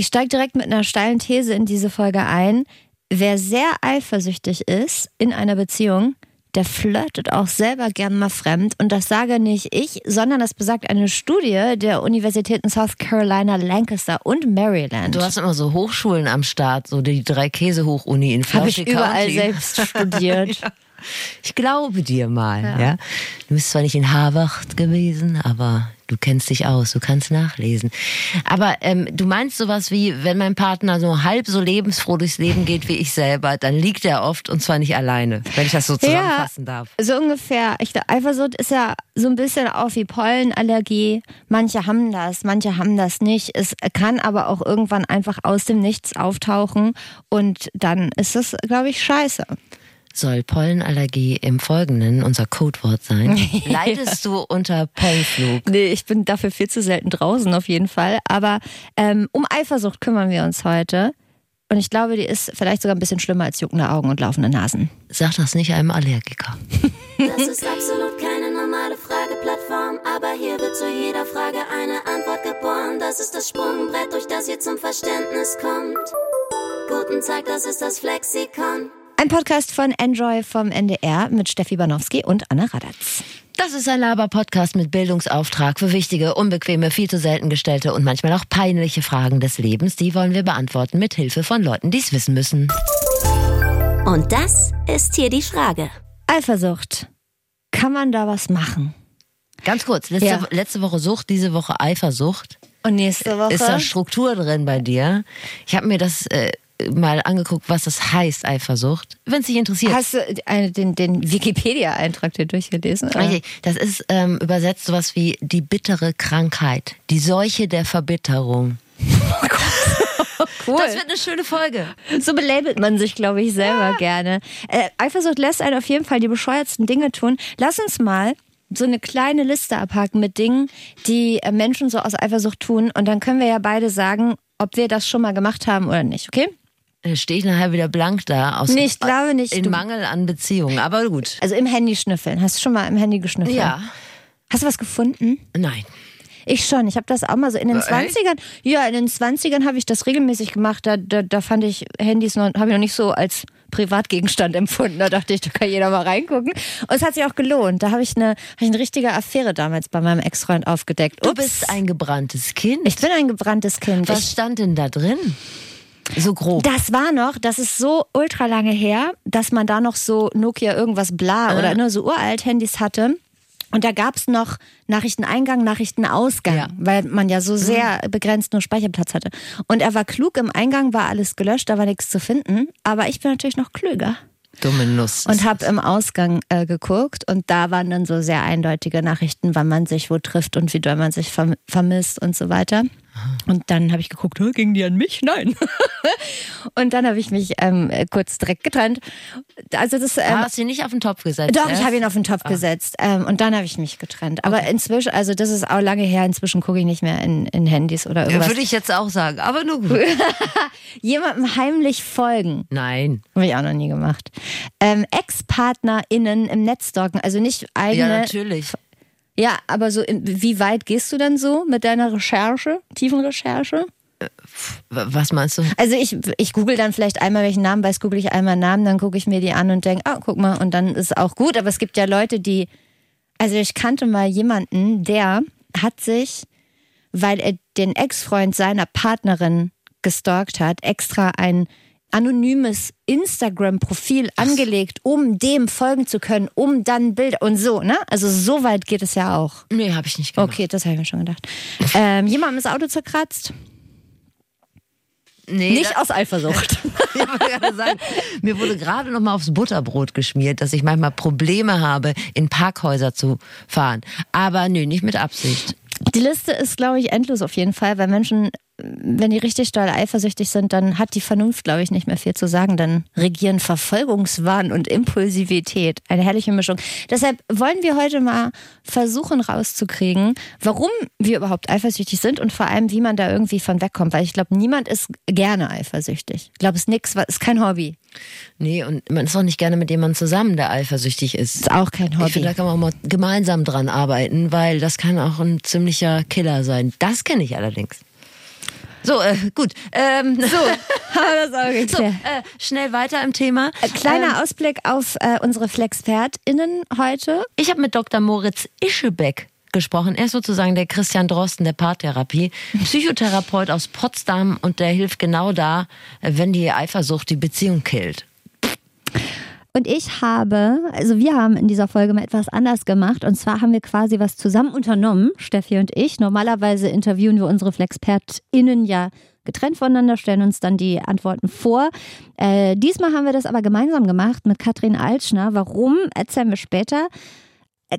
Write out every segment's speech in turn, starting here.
Ich steige direkt mit einer steilen These in diese Folge ein. Wer sehr eifersüchtig ist in einer Beziehung, der flirtet auch selber gern mal fremd. Und das sage nicht ich, sondern das besagt eine Studie der Universitäten South Carolina, Lancaster und Maryland. Du hast immer so Hochschulen am Start, so die drei Käse-Hoch-Uni in Habe ich überall County. selbst studiert. ja. Ich glaube dir mal, ja. ja. Du bist zwar nicht in Harvard gewesen, aber du kennst dich aus, du kannst nachlesen. Aber ähm, du meinst sowas wie, wenn mein Partner so halb so lebensfroh durchs Leben geht wie ich selber, dann liegt er oft und zwar nicht alleine, wenn ich das so zusammenfassen ja, darf. So ungefähr. Ich, Eifersucht ist ja so ein bisschen auch wie Pollenallergie. Manche haben das, manche haben das nicht. Es kann aber auch irgendwann einfach aus dem Nichts auftauchen und dann ist es, glaube ich, scheiße soll Pollenallergie im Folgenden unser Codewort sein. Leidest du unter Pollenflug? Nee, ich bin dafür viel zu selten draußen auf jeden Fall. Aber ähm, um Eifersucht kümmern wir uns heute. Und ich glaube, die ist vielleicht sogar ein bisschen schlimmer als juckende Augen und laufende Nasen. Sag das nicht einem Allergiker. Das ist absolut keine normale Frageplattform, aber hier wird zu jeder Frage eine Antwort geboren. Das ist das Sprungbrett, durch das ihr zum Verständnis kommt. Guten Tag, das ist das Flexikon. Ein Podcast von Enjoy vom NDR mit Steffi Banowski und Anna Radatz. Das ist ein Laber-Podcast mit Bildungsauftrag für wichtige, unbequeme, viel zu selten gestellte und manchmal auch peinliche Fragen des Lebens. Die wollen wir beantworten mit Hilfe von Leuten, die es wissen müssen. Und das ist hier die Frage. Eifersucht. Kann man da was machen? Ganz kurz, letzte, ja. letzte Woche Sucht, diese Woche Eifersucht. Und nächste Woche? Ist da Struktur drin bei dir? Ich habe mir das äh, mal angeguckt, was das heißt, Eifersucht. Wenn es dich interessiert. Hast du äh, den, den Wikipedia-Eintrag dir durchgelesen? Oder? Das ist ähm, übersetzt sowas wie die bittere Krankheit, die Seuche der Verbitterung. Oh Cool. Das wird eine schöne Folge. So belabelt man sich, glaube ich, selber ja. gerne. Äh, Eifersucht lässt einen auf jeden Fall die bescheuertsten Dinge tun. Lass uns mal so eine kleine Liste abhaken mit Dingen, die äh, Menschen so aus Eifersucht tun. Und dann können wir ja beide sagen, ob wir das schon mal gemacht haben oder nicht, okay? Stehe ich nachher wieder blank da. Aus, nee, ich glaube nicht. In Mangel an Beziehungen, aber gut. Also im Handy schnüffeln. Hast du schon mal im Handy geschnüffelt? Ja. Hast du was gefunden? Nein. Ich schon. Ich habe das auch mal so in den äh, 20ern. Ja, in den 20ern habe ich das regelmäßig gemacht. Da, da, da fand ich Handys noch, habe ich noch nicht so als Privatgegenstand empfunden. Da dachte ich, da kann jeder mal reingucken. Und es hat sich auch gelohnt. Da habe ich eine, hab ich eine richtige Affäre damals bei meinem Ex-Freund aufgedeckt. Ups. Du bist ein gebranntes Kind. Ich bin ein gebranntes Kind. Was ich, stand denn da drin? So grob. Das war noch, das ist so ultra lange her, dass man da noch so Nokia irgendwas bla oder nur so uralt Handys hatte. Und da gab es noch Nachrichteneingang, Nachrichtenausgang, ja. weil man ja so sehr mhm. begrenzt nur Speicherplatz hatte. Und er war klug, im Eingang war alles gelöscht, da war nichts zu finden. Aber ich bin natürlich noch klüger. Dumme Nuss. Und habe im Ausgang äh, geguckt und da waren dann so sehr eindeutige Nachrichten, wann man sich wo trifft und wie doll man sich vermisst und so weiter. Und dann habe ich geguckt, ging die an mich? Nein. und dann habe ich mich ähm, kurz direkt getrennt. Also das, ähm, hast du ihn nicht auf den Topf gesetzt? Doch, erst? ich habe ihn auf den Topf ah. gesetzt. Ähm, und dann habe ich mich getrennt. Aber okay. inzwischen, also das ist auch lange her, inzwischen gucke ich nicht mehr in, in Handys oder irgendwas. Würde ich jetzt auch sagen, aber nur gut. Jemandem heimlich folgen. Nein. Habe ich auch noch nie gemacht. Ähm, Ex-PartnerInnen im Netz stalken, also nicht eigene. Ja, natürlich. Ja, aber so, wie weit gehst du dann so mit deiner Recherche, tiefen Recherche? Äh, was meinst du? Also ich, ich google dann vielleicht einmal, welchen Namen weiß, google ich einmal Namen, dann gucke ich mir die an und denke, ah, guck mal, und dann ist auch gut. Aber es gibt ja Leute, die, also ich kannte mal jemanden, der hat sich, weil er den Ex-Freund seiner Partnerin gestalkt hat, extra ein anonymes Instagram-Profil angelegt, um dem folgen zu können, um dann Bilder und so, ne? Also so weit geht es ja auch. Nee, habe ich nicht gemacht. Okay, das habe ich mir schon gedacht. Ähm, jemandem das Auto zerkratzt? Nee, nicht aus Eifersucht. ich sagen, mir wurde gerade noch mal aufs Butterbrot geschmiert, dass ich manchmal Probleme habe, in Parkhäuser zu fahren. Aber nö, nicht mit Absicht. Die Liste ist, glaube ich, endlos auf jeden Fall, weil Menschen wenn die richtig doll eifersüchtig sind, dann hat die Vernunft, glaube ich, nicht mehr viel zu sagen. Dann regieren Verfolgungswahn und Impulsivität. Eine herrliche Mischung. Deshalb wollen wir heute mal versuchen rauszukriegen, warum wir überhaupt eifersüchtig sind und vor allem, wie man da irgendwie von wegkommt. Weil ich glaube, niemand ist gerne eifersüchtig. Ich glaube, es ist nichts, ist kein Hobby. Nee, und man ist auch nicht gerne mit jemandem zusammen, der eifersüchtig ist. Ist auch kein Hobby. Ich finde, da kann man auch mal gemeinsam dran arbeiten, weil das kann auch ein ziemlicher Killer sein. Das kenne ich allerdings. So, äh, gut. Ähm, so, haben wir das auch. So, äh, schnell weiter im Thema. Ein kleiner ähm, Ausblick auf äh, unsere FlexpertInnen heute. Ich habe mit Dr. Moritz Ischebeck gesprochen. Er ist sozusagen der Christian Drosten der Paartherapie, Psychotherapeut aus Potsdam und der hilft genau da, wenn die Eifersucht die Beziehung killt. Und ich habe, also wir haben in dieser Folge mal etwas anders gemacht. Und zwar haben wir quasi was zusammen unternommen, Steffi und ich. Normalerweise interviewen wir unsere FlexpertInnen ja getrennt voneinander, stellen uns dann die Antworten vor. Äh, diesmal haben wir das aber gemeinsam gemacht mit Katrin Altschner. Warum, erzählen wir später.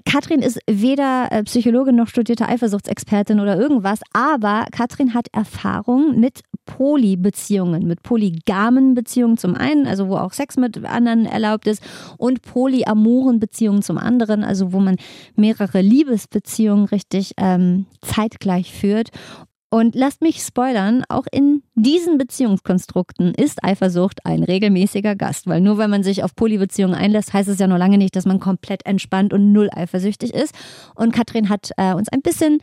Katrin ist weder äh, Psychologin noch studierte Eifersuchtsexpertin oder irgendwas, aber Katrin hat Erfahrung mit Polybeziehungen, mit polygamen Beziehungen zum einen, also wo auch Sex mit anderen erlaubt ist, und polyamoren Beziehungen zum anderen, also wo man mehrere Liebesbeziehungen richtig ähm, zeitgleich führt. Und lasst mich spoilern, auch in diesen Beziehungskonstrukten ist Eifersucht ein regelmäßiger Gast, weil nur wenn man sich auf Polybeziehungen einlässt, heißt es ja noch lange nicht, dass man komplett entspannt und null eifersüchtig ist. Und Katrin hat äh, uns ein bisschen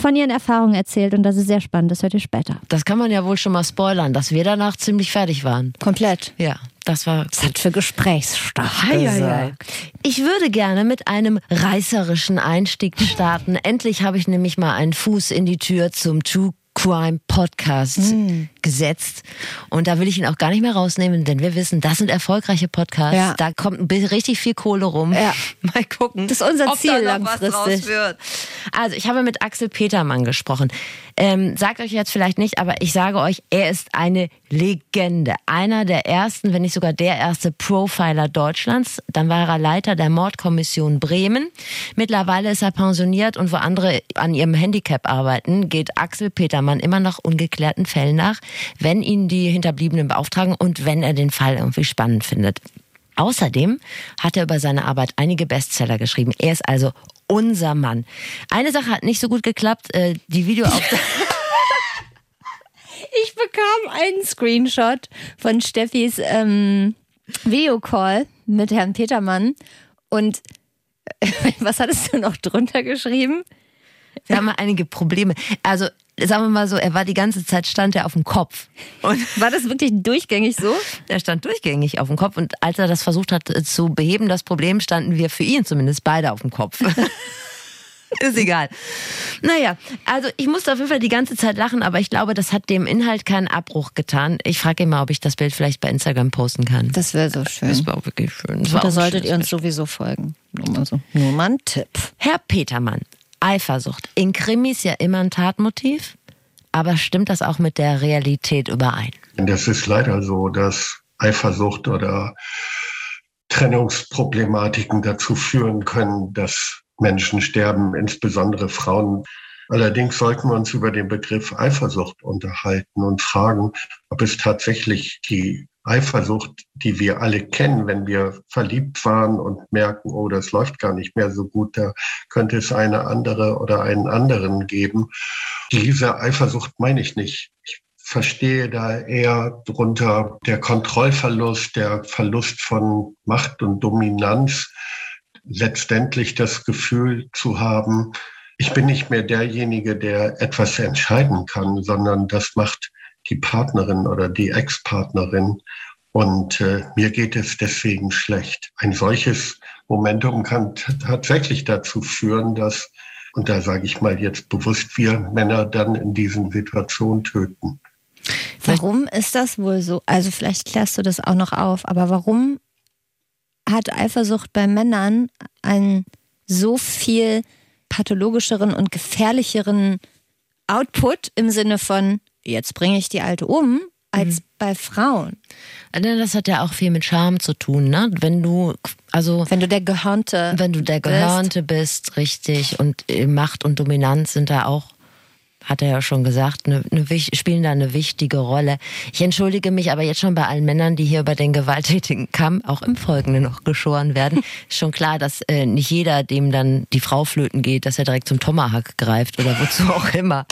von ihren Erfahrungen erzählt und das ist sehr spannend, das hört ihr später. Das kann man ja wohl schon mal spoilern, dass wir danach ziemlich fertig waren. Komplett. Ja, das war. Das hat für Gesprächsstoff gesorgt. Ich würde gerne mit einem reißerischen Einstieg starten. Endlich habe ich nämlich mal einen Fuß in die Tür zum True Crime Podcast mm. gesetzt. Und da will ich ihn auch gar nicht mehr rausnehmen, denn wir wissen, das sind erfolgreiche Podcasts. Ja. Da kommt richtig viel Kohle rum. Ja. Mal gucken. Das ist unser Ziel langfristig. Also, ich habe mit Axel Petermann gesprochen. Ähm, sagt euch jetzt vielleicht nicht, aber ich sage euch, er ist eine Legende. Einer der ersten, wenn nicht sogar der erste Profiler Deutschlands. Dann war er Leiter der Mordkommission Bremen. Mittlerweile ist er pensioniert und wo andere an ihrem Handicap arbeiten, geht Axel Petermann immer noch ungeklärten Fällen nach, wenn ihn die Hinterbliebenen beauftragen und wenn er den Fall irgendwie spannend findet. Außerdem hat er über seine Arbeit einige Bestseller geschrieben. Er ist also unser Mann. Eine Sache hat nicht so gut geklappt, äh, die Videoaufnahme. ich bekam einen Screenshot von Steffis ähm, Videocall mit Herrn Petermann und was hattest du noch drunter geschrieben? Wir haben einige Probleme. Also sagen wir mal so, er war die ganze Zeit, stand er auf dem Kopf. Und war das wirklich durchgängig so? Er stand durchgängig auf dem Kopf und als er das versucht hat äh, zu beheben, das Problem, standen wir für ihn zumindest beide auf dem Kopf. Ist egal. Naja, also ich musste auf jeden Fall die ganze Zeit lachen, aber ich glaube, das hat dem Inhalt keinen Abbruch getan. Ich frage ihn mal, ob ich das Bild vielleicht bei Instagram posten kann. Das wäre so schön. Das war auch wirklich schön. da solltet ihr uns sowieso folgen. Nur mal, so. Nur mal ein Tipp. Herr Petermann, Eifersucht. In Krimis ja immer ein Tatmotiv, aber stimmt das auch mit der Realität überein? Das ist leider so, dass Eifersucht oder Trennungsproblematiken dazu führen können, dass Menschen sterben, insbesondere Frauen. Allerdings sollten wir uns über den Begriff Eifersucht unterhalten und fragen, ob es tatsächlich die Eifersucht, die wir alle kennen, wenn wir verliebt waren und merken, oh, das läuft gar nicht mehr so gut, da könnte es eine andere oder einen anderen geben. Diese Eifersucht meine ich nicht. Ich verstehe da eher drunter der Kontrollverlust, der Verlust von Macht und Dominanz, letztendlich das Gefühl zu haben, ich bin nicht mehr derjenige, der etwas entscheiden kann, sondern das macht die Partnerin oder die Ex-Partnerin. Und äh, mir geht es deswegen schlecht. Ein solches Momentum kann tatsächlich dazu führen, dass, und da sage ich mal jetzt bewusst, wir Männer dann in diesen Situationen töten. Warum ist das wohl so? Also vielleicht klärst du das auch noch auf, aber warum hat Eifersucht bei Männern einen so viel pathologischeren und gefährlicheren Output im Sinne von, jetzt bringe ich die Alte um, als mhm. bei Frauen. Das hat ja auch viel mit Charme zu tun, ne? Wenn du also wenn du der Gehörnte wenn du der Gehörnte bist, bist richtig und Macht und Dominanz sind da auch hat er ja schon gesagt, eine, eine, spielen da eine wichtige Rolle. Ich entschuldige mich aber jetzt schon bei allen Männern, die hier über den gewalttätigen Kamm auch im Folgenden noch geschoren werden. Ist schon klar, dass äh, nicht jeder, dem dann die Frau flöten geht, dass er direkt zum Tomahawk greift oder wozu auch immer.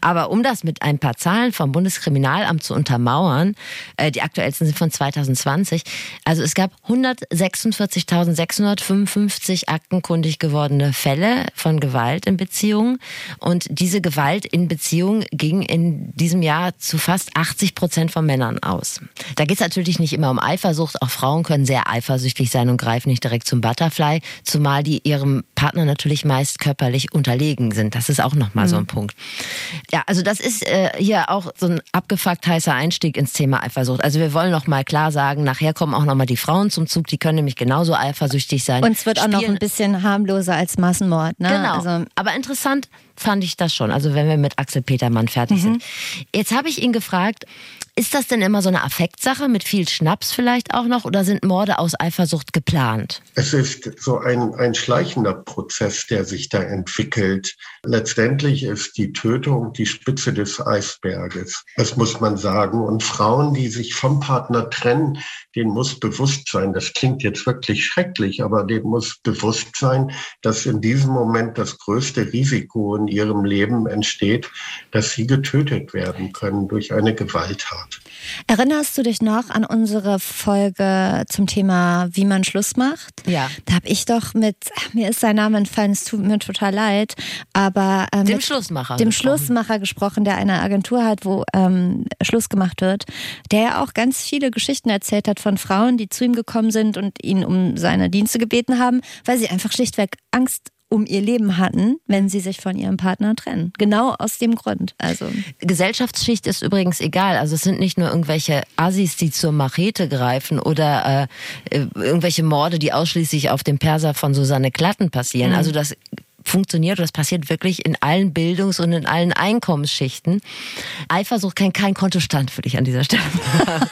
Aber um das mit ein paar Zahlen vom Bundeskriminalamt zu untermauern, äh, die aktuellsten sind von 2020. Also es gab 146.655 aktenkundig gewordene Fälle von Gewalt in Beziehungen und diese Gewalt in Beziehungen ging in diesem Jahr zu fast 80 Prozent von Männern aus. Da geht es natürlich nicht immer um Eifersucht. Auch Frauen können sehr eifersüchtig sein und greifen nicht direkt zum Butterfly, zumal die ihrem Partner natürlich meist körperlich unterlegen sind. Das ist auch nochmal mhm. so ein Punkt. Ja, also das ist äh, hier auch so ein abgefuckt heißer Einstieg ins Thema Eifersucht. Also wir wollen noch mal klar sagen, nachher kommen auch noch mal die Frauen zum Zug, die können nämlich genauso eifersüchtig sein. Und es wird Spielen. auch noch ein bisschen harmloser als Massenmord. Ne? Genau. Also Aber interessant fand ich das schon. Also wenn wir mit Axel Petermann fertig mhm. sind. Jetzt habe ich ihn gefragt, ist das denn immer so eine Affektsache mit viel Schnaps vielleicht auch noch oder sind Morde aus Eifersucht geplant? Es ist so ein, ein schleichender Prozess, der sich da entwickelt. Letztendlich ist die Tötung die Spitze des Eisberges. Das muss man sagen. Und Frauen, die sich vom Partner trennen, denen muss bewusst sein, das klingt jetzt wirklich schrecklich, aber denen muss bewusst sein, dass in diesem Moment das größte Risiko in ihrem Leben entsteht, dass sie getötet werden können durch eine Gewalttat. Erinnerst du dich noch an unsere Folge zum Thema, wie man Schluss macht? Ja. Da habe ich doch mit, mir ist sein Name entfallen, es tut mir total leid, aber ähm, dem Schlussmacher, dem gesprochen. Schlussmacher gesprochen, der eine Agentur hat, wo ähm, Schluss gemacht wird, der ja auch ganz viele Geschichten erzählt hat von Frauen, die zu ihm gekommen sind und ihn um seine Dienste gebeten haben, weil sie einfach schlichtweg Angst um ihr Leben hatten, wenn sie sich von ihrem Partner trennen. Genau aus dem Grund. Also Gesellschaftsschicht ist übrigens egal. Also es sind nicht nur irgendwelche Assis, die zur Machete greifen oder äh, äh irgendwelche Morde, die ausschließlich auf dem Perser von Susanne Klatten passieren. Mhm. Also das funktioniert und das passiert wirklich in allen Bildungs- und in allen Einkommensschichten. Eifersucht kennt kein Kontostand für dich an dieser Stelle.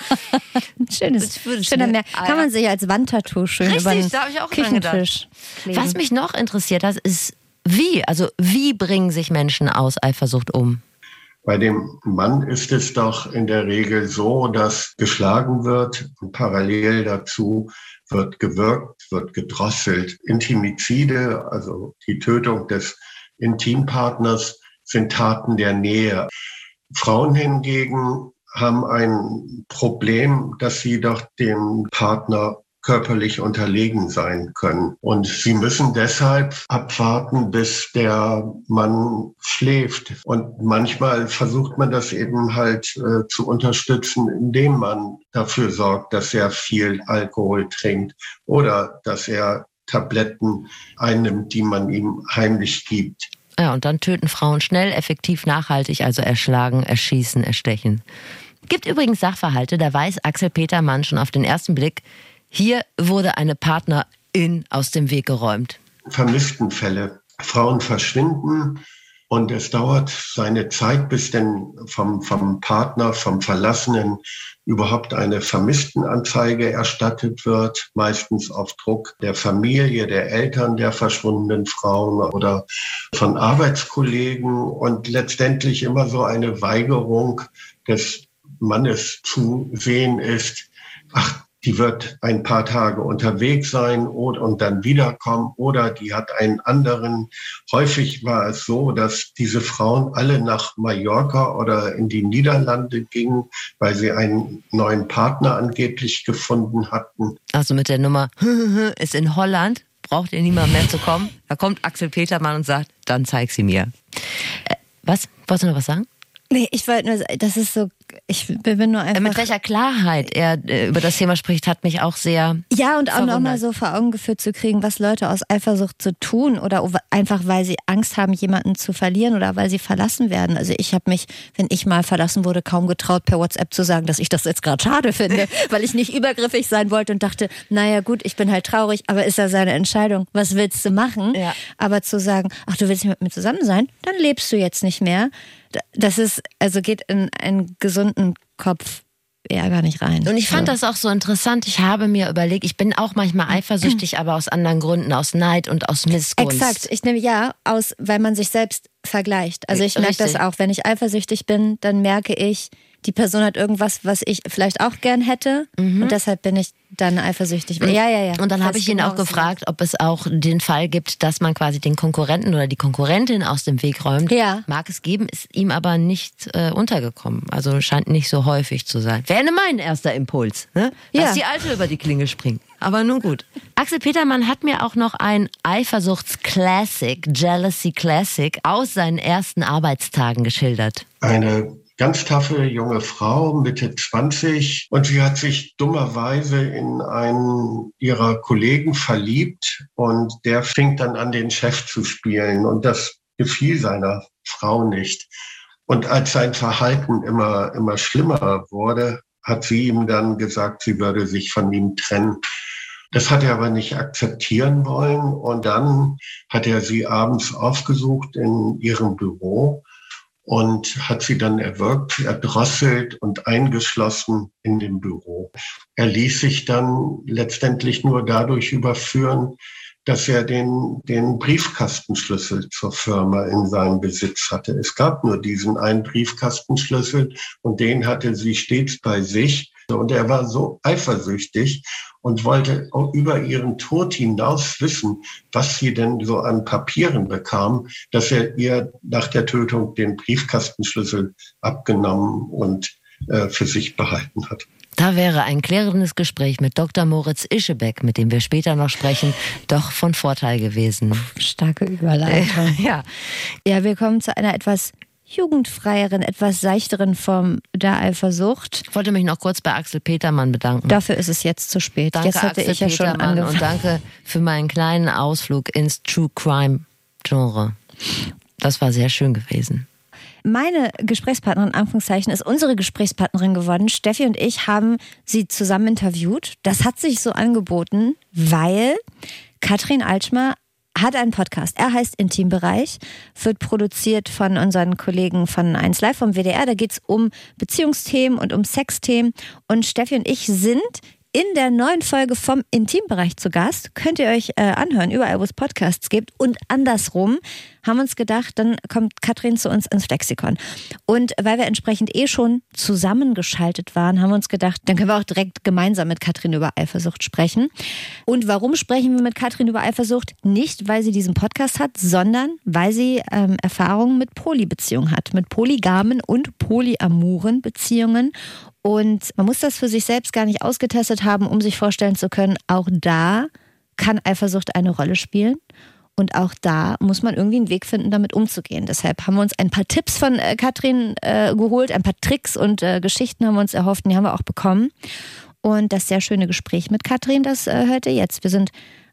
Schönes, schöner Merk. Kann man sich als Wandtattoo schön Richtig, über den da ich auch Küchentisch Was mich noch interessiert hat, ist wie, also wie bringen sich Menschen aus Eifersucht um? Bei dem Mann ist es doch in der Regel so, dass geschlagen wird und parallel dazu wird gewirkt, wird gedrosselt. Intimizide, also die Tötung des Intimpartners, sind Taten der Nähe. Frauen hingegen haben ein Problem, dass sie doch dem Partner körperlich unterlegen sein können. Und sie müssen deshalb abwarten, bis der Mann schläft. Und manchmal versucht man das eben halt äh, zu unterstützen, indem man dafür sorgt, dass er viel Alkohol trinkt oder dass er Tabletten einnimmt, die man ihm heimlich gibt. Ja, und dann töten Frauen schnell, effektiv, nachhaltig, also erschlagen, erschießen, erstechen. Gibt übrigens Sachverhalte, da weiß Axel Petermann schon auf den ersten Blick, hier wurde eine Partnerin aus dem Weg geräumt. Vermisstenfälle. Frauen verschwinden und es dauert seine Zeit, bis denn vom, vom Partner, vom Verlassenen überhaupt eine Vermisstenanzeige erstattet wird, meistens auf Druck der Familie, der Eltern der verschwundenen Frauen oder von Arbeitskollegen und letztendlich immer so eine Weigerung des Mannes zu sehen ist, ach, die wird ein paar Tage unterwegs sein und, und dann wiederkommen oder die hat einen anderen. Häufig war es so, dass diese Frauen alle nach Mallorca oder in die Niederlande gingen, weil sie einen neuen Partner angeblich gefunden hatten. Also mit der Nummer ist in Holland, braucht ihr niemand mehr zu kommen. Da kommt Axel Petermann und sagt, dann zeig sie mir. Äh, was? Wolltest du noch was sagen? Nee, ich wollte nur, das ist so ich bin nur einfach. Mit welcher Klarheit er äh, über das Thema spricht, hat mich auch sehr. Ja, und auch nochmal so vor Augen geführt zu kriegen, was Leute aus Eifersucht zu tun oder einfach, weil sie Angst haben, jemanden zu verlieren oder weil sie verlassen werden. Also ich habe mich, wenn ich mal verlassen wurde, kaum getraut, per WhatsApp zu sagen, dass ich das jetzt gerade schade finde, weil ich nicht übergriffig sein wollte und dachte, naja gut, ich bin halt traurig, aber ist ja seine Entscheidung. Was willst du machen? Ja. Aber zu sagen, ach, du willst nicht mit mir zusammen sein, dann lebst du jetzt nicht mehr das ist, also geht in einen gesunden Kopf gar nicht rein. Und ich fand so. das auch so interessant. Ich habe mir überlegt, ich bin auch manchmal eifersüchtig, aber aus anderen Gründen, aus Neid und aus Missgunst. Exakt. Ich nehme ja aus, weil man sich selbst vergleicht. Also ich merke das auch, wenn ich eifersüchtig bin, dann merke ich, die Person hat irgendwas, was ich vielleicht auch gern hätte mhm. und deshalb bin ich dann eifersüchtig. Ja, ja, ja. Und dann habe ich ihn auch gefragt, ob es auch den Fall gibt, dass man quasi den Konkurrenten oder die Konkurrentin aus dem Weg räumt. Ja. Mag es geben, ist ihm aber nicht äh, untergekommen. Also scheint nicht so häufig zu sein. Wäre mein erster Impuls, ne? dass ja. die Alte über die Klinge springt. Aber nun gut. Axel Petermann hat mir auch noch ein Eifersuchts-Classic, Jealousy Classic aus seinen ersten Arbeitstagen geschildert. Eine ganz taffe junge Frau, Mitte 20, und sie hat sich dummerweise in einen ihrer Kollegen verliebt und der fing dann an, den Chef zu spielen und das gefiel seiner Frau nicht. Und als sein Verhalten immer, immer schlimmer wurde, hat sie ihm dann gesagt, sie würde sich von ihm trennen. Das hat er aber nicht akzeptieren wollen. Und dann hat er sie abends aufgesucht in ihrem Büro und hat sie dann erwürgt, erdrosselt und eingeschlossen in dem Büro. Er ließ sich dann letztendlich nur dadurch überführen, dass er den, den Briefkastenschlüssel zur Firma in seinem Besitz hatte. Es gab nur diesen einen Briefkastenschlüssel und den hatte sie stets bei sich. Und er war so eifersüchtig und wollte auch über ihren Tod hinaus wissen, was sie denn so an Papieren bekam, dass er ihr nach der Tötung den Briefkastenschlüssel abgenommen und äh, für sich behalten hat. Da wäre ein klärendes Gespräch mit Dr. Moritz Ischebeck, mit dem wir später noch sprechen, doch von Vorteil gewesen. Starke Überleitung. ja. Ja, wir kommen zu einer etwas jugendfreieren, etwas seichteren Form der Eifersucht. Ich wollte mich noch kurz bei Axel Petermann bedanken. Dafür ist es jetzt zu spät. Danke, jetzt hätte Axel ich ja schon Petermann angefangen. und danke für meinen kleinen Ausflug ins True Crime Genre. Das war sehr schön gewesen. Meine Gesprächspartnerin, Anführungszeichen, ist unsere Gesprächspartnerin geworden. Steffi und ich haben sie zusammen interviewt. Das hat sich so angeboten, weil Katrin Altschmer hat einen Podcast. Er heißt Intimbereich, wird produziert von unseren Kollegen von 1 Live vom WDR. Da geht es um Beziehungsthemen und um Sexthemen. Und Steffi und ich sind in der neuen Folge vom Intimbereich zu Gast. Könnt ihr euch äh, anhören, überall, wo es Podcasts gibt. Und andersrum haben uns gedacht, dann kommt Katrin zu uns ins Flexikon. Und weil wir entsprechend eh schon zusammengeschaltet waren, haben wir uns gedacht, dann können wir auch direkt gemeinsam mit Katrin über Eifersucht sprechen. Und warum sprechen wir mit Katrin über Eifersucht? Nicht, weil sie diesen Podcast hat, sondern weil sie ähm, Erfahrungen mit Polybeziehungen hat, mit polygamen und polyamoren Beziehungen. Und man muss das für sich selbst gar nicht ausgetestet haben, um sich vorstellen zu können, auch da kann Eifersucht eine Rolle spielen. Und auch da muss man irgendwie einen Weg finden, damit umzugehen. Deshalb haben wir uns ein paar Tipps von äh, Katrin äh, geholt, ein paar Tricks und äh, Geschichten haben wir uns erhofft, und die haben wir auch bekommen. Und das sehr schöne Gespräch mit Katrin, das äh, hört ihr jetzt. Wir sind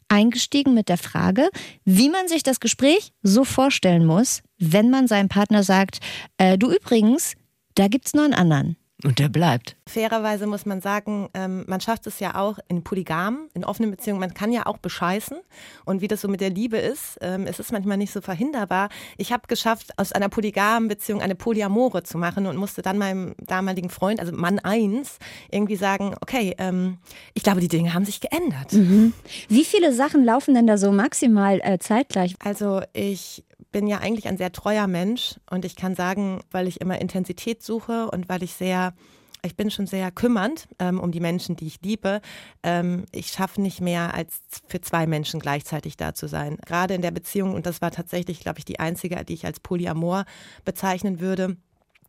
eingestiegen mit der Frage, wie man sich das Gespräch so vorstellen muss, wenn man seinem Partner sagt, äh, du übrigens, da gibt's noch einen anderen. Und der bleibt. Fairerweise muss man sagen, ähm, man schafft es ja auch in Polygamen, in offenen Beziehungen, man kann ja auch bescheißen. Und wie das so mit der Liebe ist, ähm, es ist manchmal nicht so verhinderbar. Ich habe geschafft, aus einer polygamen Beziehung eine Polyamore zu machen und musste dann meinem damaligen Freund, also Mann 1, irgendwie sagen, okay, ähm, ich glaube, die Dinge haben sich geändert. Wie viele Sachen laufen denn da so maximal äh, zeitgleich? Also ich bin ja eigentlich ein sehr treuer Mensch und ich kann sagen, weil ich immer Intensität suche und weil ich sehr, ich bin schon sehr kümmernd ähm, um die Menschen, die ich liebe. Ähm, ich schaffe nicht mehr als für zwei Menschen gleichzeitig da zu sein. Gerade in der Beziehung, und das war tatsächlich, glaube ich, die einzige, die ich als Polyamor bezeichnen würde,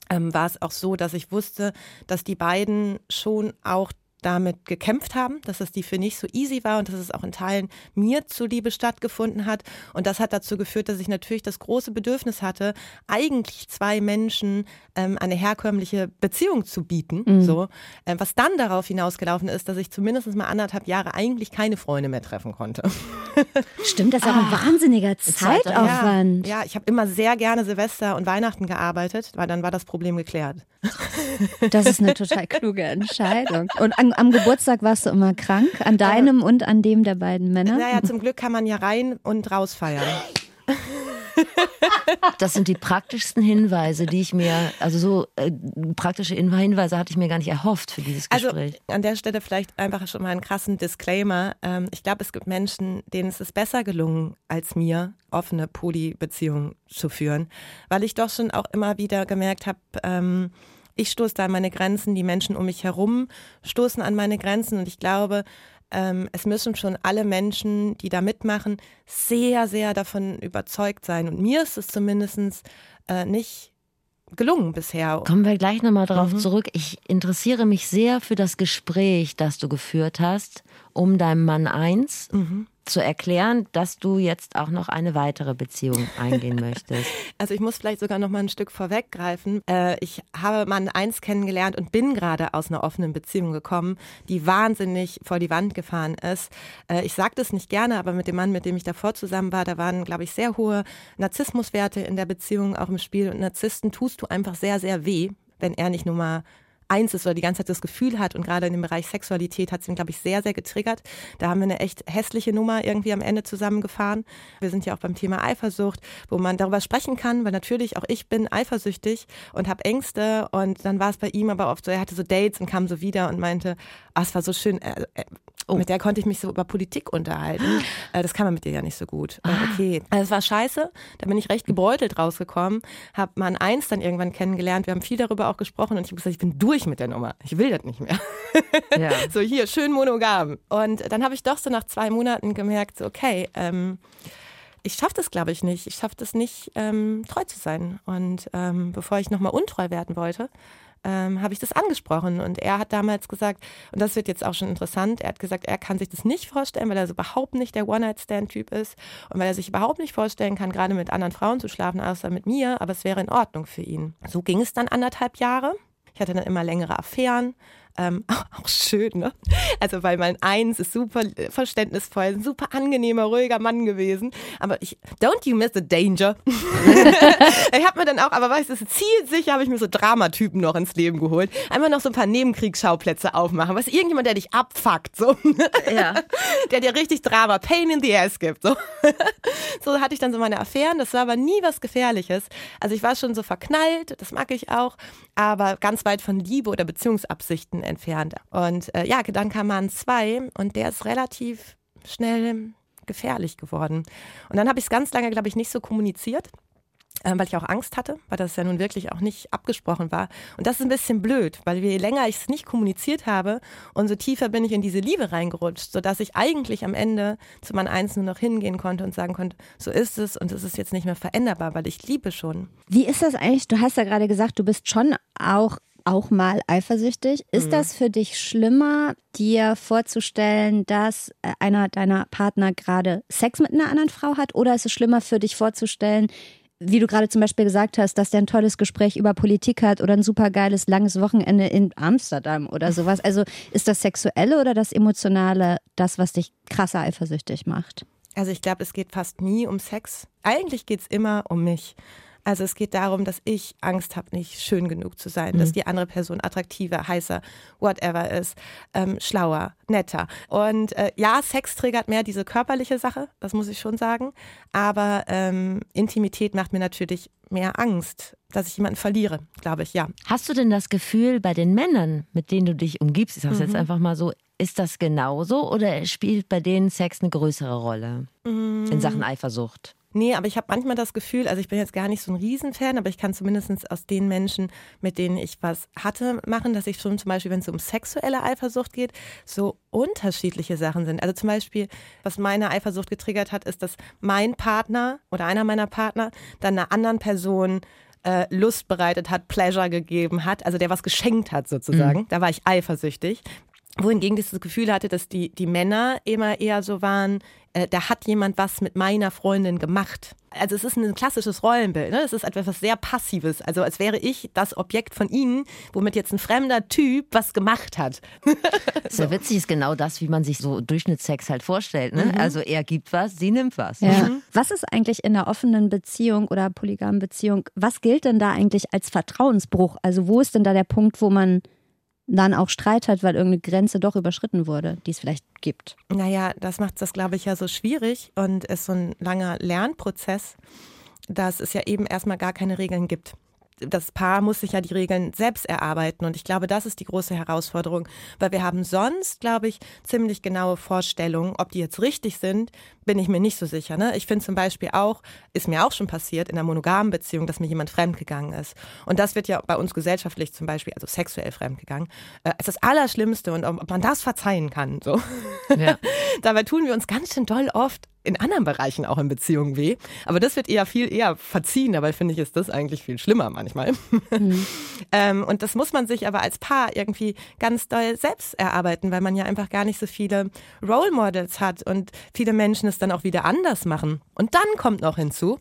ähm, war es auch so, dass ich wusste, dass die beiden schon auch damit gekämpft haben, dass es die für nicht so easy war und dass es auch in Teilen mir zuliebe stattgefunden hat. Und das hat dazu geführt, dass ich natürlich das große Bedürfnis hatte, eigentlich zwei Menschen ähm, eine herkömmliche Beziehung zu bieten. So, ähm, was dann darauf hinausgelaufen ist, dass ich zumindest mal anderthalb Jahre eigentlich keine Freunde mehr treffen konnte. Stimmt, das ist auch ein wahnsinniger Zeitaufwand. Ja, ja ich habe immer sehr gerne Silvester und Weihnachten gearbeitet, weil dann war das Problem geklärt. Das ist eine total kluge Entscheidung. Und an, am Geburtstag warst du immer krank, an deinem und an dem der beiden Männer. Naja, zum Glück kann man ja rein und raus feiern. Das sind die praktischsten Hinweise, die ich mir, also so äh, praktische Hinweise hatte ich mir gar nicht erhofft für dieses Also Gespräch. an der Stelle vielleicht einfach schon mal einen krassen Disclaimer. Ähm, ich glaube, es gibt Menschen, denen es ist besser gelungen als mir, offene Polybeziehungen zu führen, weil ich doch schon auch immer wieder gemerkt habe, ähm, ich stoße da an meine Grenzen, die Menschen um mich herum stoßen an meine Grenzen und ich glaube, ähm, es müssen schon alle Menschen, die da mitmachen, sehr, sehr davon überzeugt sein. Und mir ist es zumindest äh, nicht gelungen bisher. Kommen wir gleich nochmal drauf mhm. zurück. Ich interessiere mich sehr für das Gespräch, das du geführt hast, um deinem Mann eins. Mhm zu erklären, dass du jetzt auch noch eine weitere Beziehung eingehen möchtest. Also ich muss vielleicht sogar noch mal ein Stück vorweggreifen. Äh, ich habe Mann eins kennengelernt und bin gerade aus einer offenen Beziehung gekommen, die wahnsinnig vor die Wand gefahren ist. Äh, ich sage das nicht gerne, aber mit dem Mann, mit dem ich davor zusammen war, da waren, glaube ich, sehr hohe Narzissmuswerte in der Beziehung auch im Spiel. Und Narzissten tust du einfach sehr, sehr weh, wenn er nicht nur mal eins ist oder die ganze Zeit das Gefühl hat und gerade in dem Bereich Sexualität hat es ihn, glaube ich, sehr, sehr getriggert. Da haben wir eine echt hässliche Nummer irgendwie am Ende zusammengefahren. Wir sind ja auch beim Thema Eifersucht, wo man darüber sprechen kann, weil natürlich auch ich bin eifersüchtig und habe Ängste und dann war es bei ihm aber oft so, er hatte so Dates und kam so wieder und meinte, ah, es war so schön, Oh. Mit der konnte ich mich so über Politik unterhalten. Äh, das kann man mit dir ja nicht so gut. Äh, ah. Okay. Also es war scheiße. Da bin ich recht gebeutelt rausgekommen. Hab Mann eins dann irgendwann kennengelernt. Wir haben viel darüber auch gesprochen und ich habe gesagt, ich bin durch mit der Nummer. Ich will das nicht mehr. Ja. so hier, schön monogam. Und dann habe ich doch so nach zwei Monaten gemerkt, so, okay, ähm, ich schaffe das, glaube ich, nicht. Ich schaffe das nicht, ähm, treu zu sein. Und ähm, bevor ich nochmal untreu werden wollte, ähm, habe ich das angesprochen. Und er hat damals gesagt, und das wird jetzt auch schon interessant, er hat gesagt, er kann sich das nicht vorstellen, weil er so überhaupt nicht der One-Night-Stand-Typ ist und weil er sich überhaupt nicht vorstellen kann, gerade mit anderen Frauen zu schlafen, außer mit mir, aber es wäre in Ordnung für ihn. So ging es dann anderthalb Jahre. Ich hatte dann immer längere Affären. Ähm, auch schön, ne? Also, weil mein Eins ist super verständnisvoll, ein super angenehmer, ruhiger Mann gewesen. Aber ich, don't you miss the danger? ich habe mir dann auch, aber weißt du, zielsicher habe ich mir so Dramatypen noch ins Leben geholt. Einmal noch so ein paar Nebenkriegsschauplätze aufmachen. Du, irgendjemand, der dich abfuckt, so. Ja. Der dir richtig Drama, Pain in the Ass gibt, so. So hatte ich dann so meine Affären. Das war aber nie was Gefährliches. Also, ich war schon so verknallt, das mag ich auch, aber ganz weit von Liebe oder Beziehungsabsichten entfernt. Und äh, ja, dann kam man zwei und der ist relativ schnell gefährlich geworden. Und dann habe ich es ganz lange, glaube ich, nicht so kommuniziert. Äh, weil ich auch Angst hatte, weil das ja nun wirklich auch nicht abgesprochen war. Und das ist ein bisschen blöd, weil je länger ich es nicht kommuniziert habe, umso tiefer bin ich in diese Liebe reingerutscht, sodass ich eigentlich am Ende zu meinem Eins nur noch hingehen konnte und sagen konnte, so ist es und es ist jetzt nicht mehr veränderbar, weil ich liebe schon. Wie ist das eigentlich? Du hast ja gerade gesagt, du bist schon auch auch mal eifersüchtig. Ist mhm. das für dich schlimmer, dir vorzustellen, dass äh, einer deiner Partner gerade Sex mit einer anderen Frau hat? Oder ist es schlimmer für dich vorzustellen, wie du gerade zum Beispiel gesagt hast, dass der ein tolles Gespräch über Politik hat oder ein super geiles langes Wochenende in Amsterdam oder sowas. Also ist das Sexuelle oder das Emotionale das, was dich krasser eifersüchtig macht? Also ich glaube, es geht fast nie um Sex. Eigentlich geht es immer um mich. Also es geht darum, dass ich Angst habe, nicht schön genug zu sein, mhm. dass die andere Person attraktiver, heißer, whatever ist, ähm, schlauer, netter. Und äh, ja, Sex triggert mehr diese körperliche Sache, das muss ich schon sagen. Aber ähm, Intimität macht mir natürlich mehr Angst, dass ich jemanden verliere, glaube ich, ja. Hast du denn das Gefühl, bei den Männern, mit denen du dich umgibst, ich sage es mhm. jetzt einfach mal so, ist das genauso oder spielt bei denen Sex eine größere Rolle mhm. in Sachen Eifersucht? Nee, aber ich habe manchmal das Gefühl, also ich bin jetzt gar nicht so ein Riesenfan, aber ich kann zumindest aus den Menschen, mit denen ich was hatte, machen, dass ich schon zum Beispiel, wenn es um sexuelle Eifersucht geht, so unterschiedliche Sachen sind. Also zum Beispiel, was meine Eifersucht getriggert hat, ist, dass mein Partner oder einer meiner Partner dann einer anderen Person äh, Lust bereitet hat, Pleasure gegeben hat, also der was geschenkt hat sozusagen. Mhm. Da war ich eifersüchtig wohingegen dieses Gefühl hatte, dass die, die Männer immer eher so waren, äh, da hat jemand was mit meiner Freundin gemacht. Also es ist ein klassisches Rollenbild, ne? es ist etwas sehr Passives, also als wäre ich das Objekt von ihnen, womit jetzt ein fremder Typ was gemacht hat. Sehr witzig ist genau das, wie man sich so Durchschnittssex halt vorstellt. Ne? Mhm. Also er gibt was, sie nimmt was. Ja. Mhm. Was ist eigentlich in einer offenen Beziehung oder polygamen Beziehung, was gilt denn da eigentlich als Vertrauensbruch? Also wo ist denn da der Punkt, wo man dann auch Streit hat, weil irgendeine Grenze doch überschritten wurde, die es vielleicht gibt. Naja, das macht das, glaube ich, ja so schwierig und ist so ein langer Lernprozess, dass es ja eben erstmal gar keine Regeln gibt das Paar muss sich ja die Regeln selbst erarbeiten. Und ich glaube, das ist die große Herausforderung, weil wir haben sonst, glaube ich, ziemlich genaue Vorstellungen. Ob die jetzt richtig sind, bin ich mir nicht so sicher. Ne? Ich finde zum Beispiel auch, ist mir auch schon passiert in einer monogamen Beziehung, dass mir jemand fremdgegangen ist. Und das wird ja bei uns gesellschaftlich zum Beispiel, also sexuell fremdgegangen, äh, als das Allerschlimmste und ob man das verzeihen kann. So. Ja. Dabei tun wir uns ganz schön doll oft in anderen Bereichen auch in Beziehungen weh. Aber das wird eher viel eher verziehen. Dabei finde ich, ist das eigentlich viel schlimmer manchmal. Mhm. ähm, und das muss man sich aber als Paar irgendwie ganz doll selbst erarbeiten, weil man ja einfach gar nicht so viele Role Models hat und viele Menschen es dann auch wieder anders machen. Und dann kommt noch hinzu,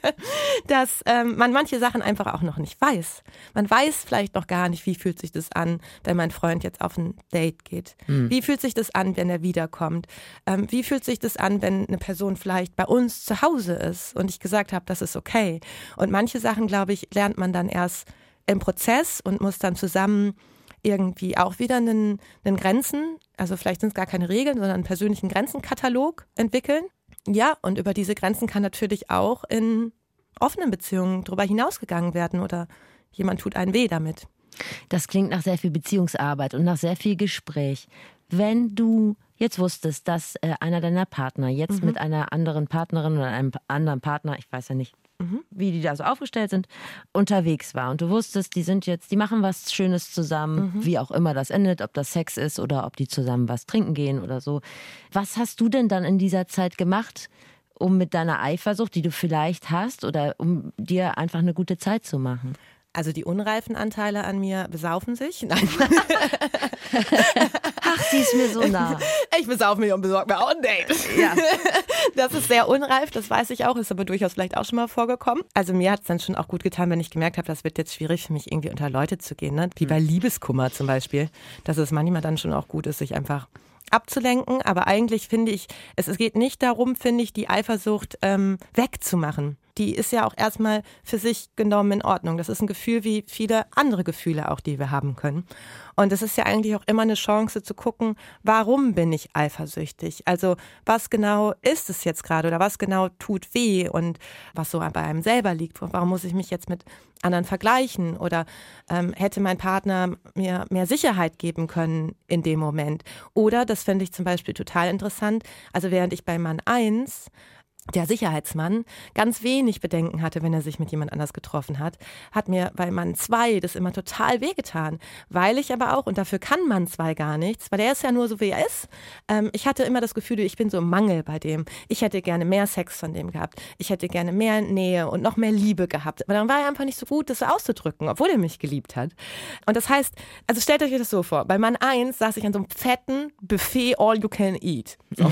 dass ähm, man manche Sachen einfach auch noch nicht weiß. Man weiß vielleicht noch gar nicht, wie fühlt sich das an, wenn mein Freund jetzt auf ein Date geht. Mhm. Wie fühlt sich das an, wenn er wiederkommt? Ähm, wie fühlt sich das an, wenn eine Person vielleicht bei uns zu Hause ist und ich gesagt habe, das ist okay. Und manche Sachen, glaube ich, lernt man dann erst im Prozess und muss dann zusammen irgendwie auch wieder einen, einen Grenzen, also vielleicht sind es gar keine Regeln, sondern einen persönlichen Grenzenkatalog entwickeln. Ja, und über diese Grenzen kann natürlich auch in offenen Beziehungen darüber hinausgegangen werden oder jemand tut einen weh damit. Das klingt nach sehr viel Beziehungsarbeit und nach sehr viel Gespräch. Wenn du jetzt wusstest, dass äh, einer deiner Partner jetzt mhm. mit einer anderen Partnerin oder einem anderen Partner, ich weiß ja nicht, mhm. wie die da so aufgestellt sind, unterwegs war und du wusstest, die sind jetzt, die machen was Schönes zusammen, mhm. wie auch immer das endet, ob das Sex ist oder ob die zusammen was trinken gehen oder so. Was hast du denn dann in dieser Zeit gemacht? um mit deiner Eifersucht, die du vielleicht hast, oder um dir einfach eine gute Zeit zu machen? Also die unreifen Anteile an mir besaufen sich. Nein. Ach, sie ist mir so nah. Ich besaufe mich und besorge mir auch ein Date. Ja. Das ist sehr unreif, das weiß ich auch, ist aber durchaus vielleicht auch schon mal vorgekommen. Also mir hat es dann schon auch gut getan, wenn ich gemerkt habe, das wird jetzt schwierig für mich irgendwie unter Leute zu gehen. Ne? Wie bei Liebeskummer zum Beispiel. Dass es manchmal dann schon auch gut ist, sich einfach abzulenken. Aber eigentlich finde ich, es, es geht nicht darum, finde ich, die Eifersucht ähm, wegzumachen die ist ja auch erstmal für sich genommen in Ordnung. Das ist ein Gefühl wie viele andere Gefühle auch, die wir haben können. Und es ist ja eigentlich auch immer eine Chance zu gucken, warum bin ich eifersüchtig? Also was genau ist es jetzt gerade oder was genau tut weh und was so bei einem selber liegt? Warum muss ich mich jetzt mit anderen vergleichen? Oder ähm, hätte mein Partner mir mehr Sicherheit geben können in dem Moment? Oder, das fände ich zum Beispiel total interessant, also während ich bei Mann 1 der Sicherheitsmann ganz wenig Bedenken hatte, wenn er sich mit jemand anders getroffen hat, hat mir bei Mann 2 das immer total wehgetan, weil ich aber auch, und dafür kann Mann 2 gar nichts, weil er ist ja nur so, wie er ist, ähm, ich hatte immer das Gefühl, ich bin so im Mangel bei dem. Ich hätte gerne mehr Sex von dem gehabt. Ich hätte gerne mehr Nähe und noch mehr Liebe gehabt. Aber dann war er einfach nicht so gut, das so auszudrücken, obwohl er mich geliebt hat. Und das heißt, also stellt euch das so vor, bei Mann 1 saß ich an so einem fetten Buffet All You Can Eat. So.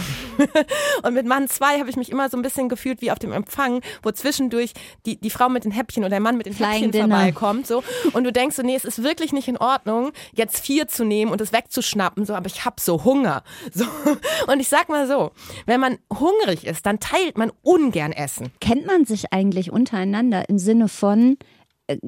und mit Mann 2 habe ich mich immer so ein bisschen gefühlt wie auf dem Empfang, wo zwischendurch die, die Frau mit den Häppchen oder der Mann mit den Flying Häppchen Dinner. vorbeikommt. So. Und du denkst so, nee, es ist wirklich nicht in Ordnung, jetzt vier zu nehmen und es wegzuschnappen, so, aber ich habe so Hunger. So. Und ich sag mal so, wenn man hungrig ist, dann teilt man ungern Essen. Kennt man sich eigentlich untereinander im Sinne von, äh,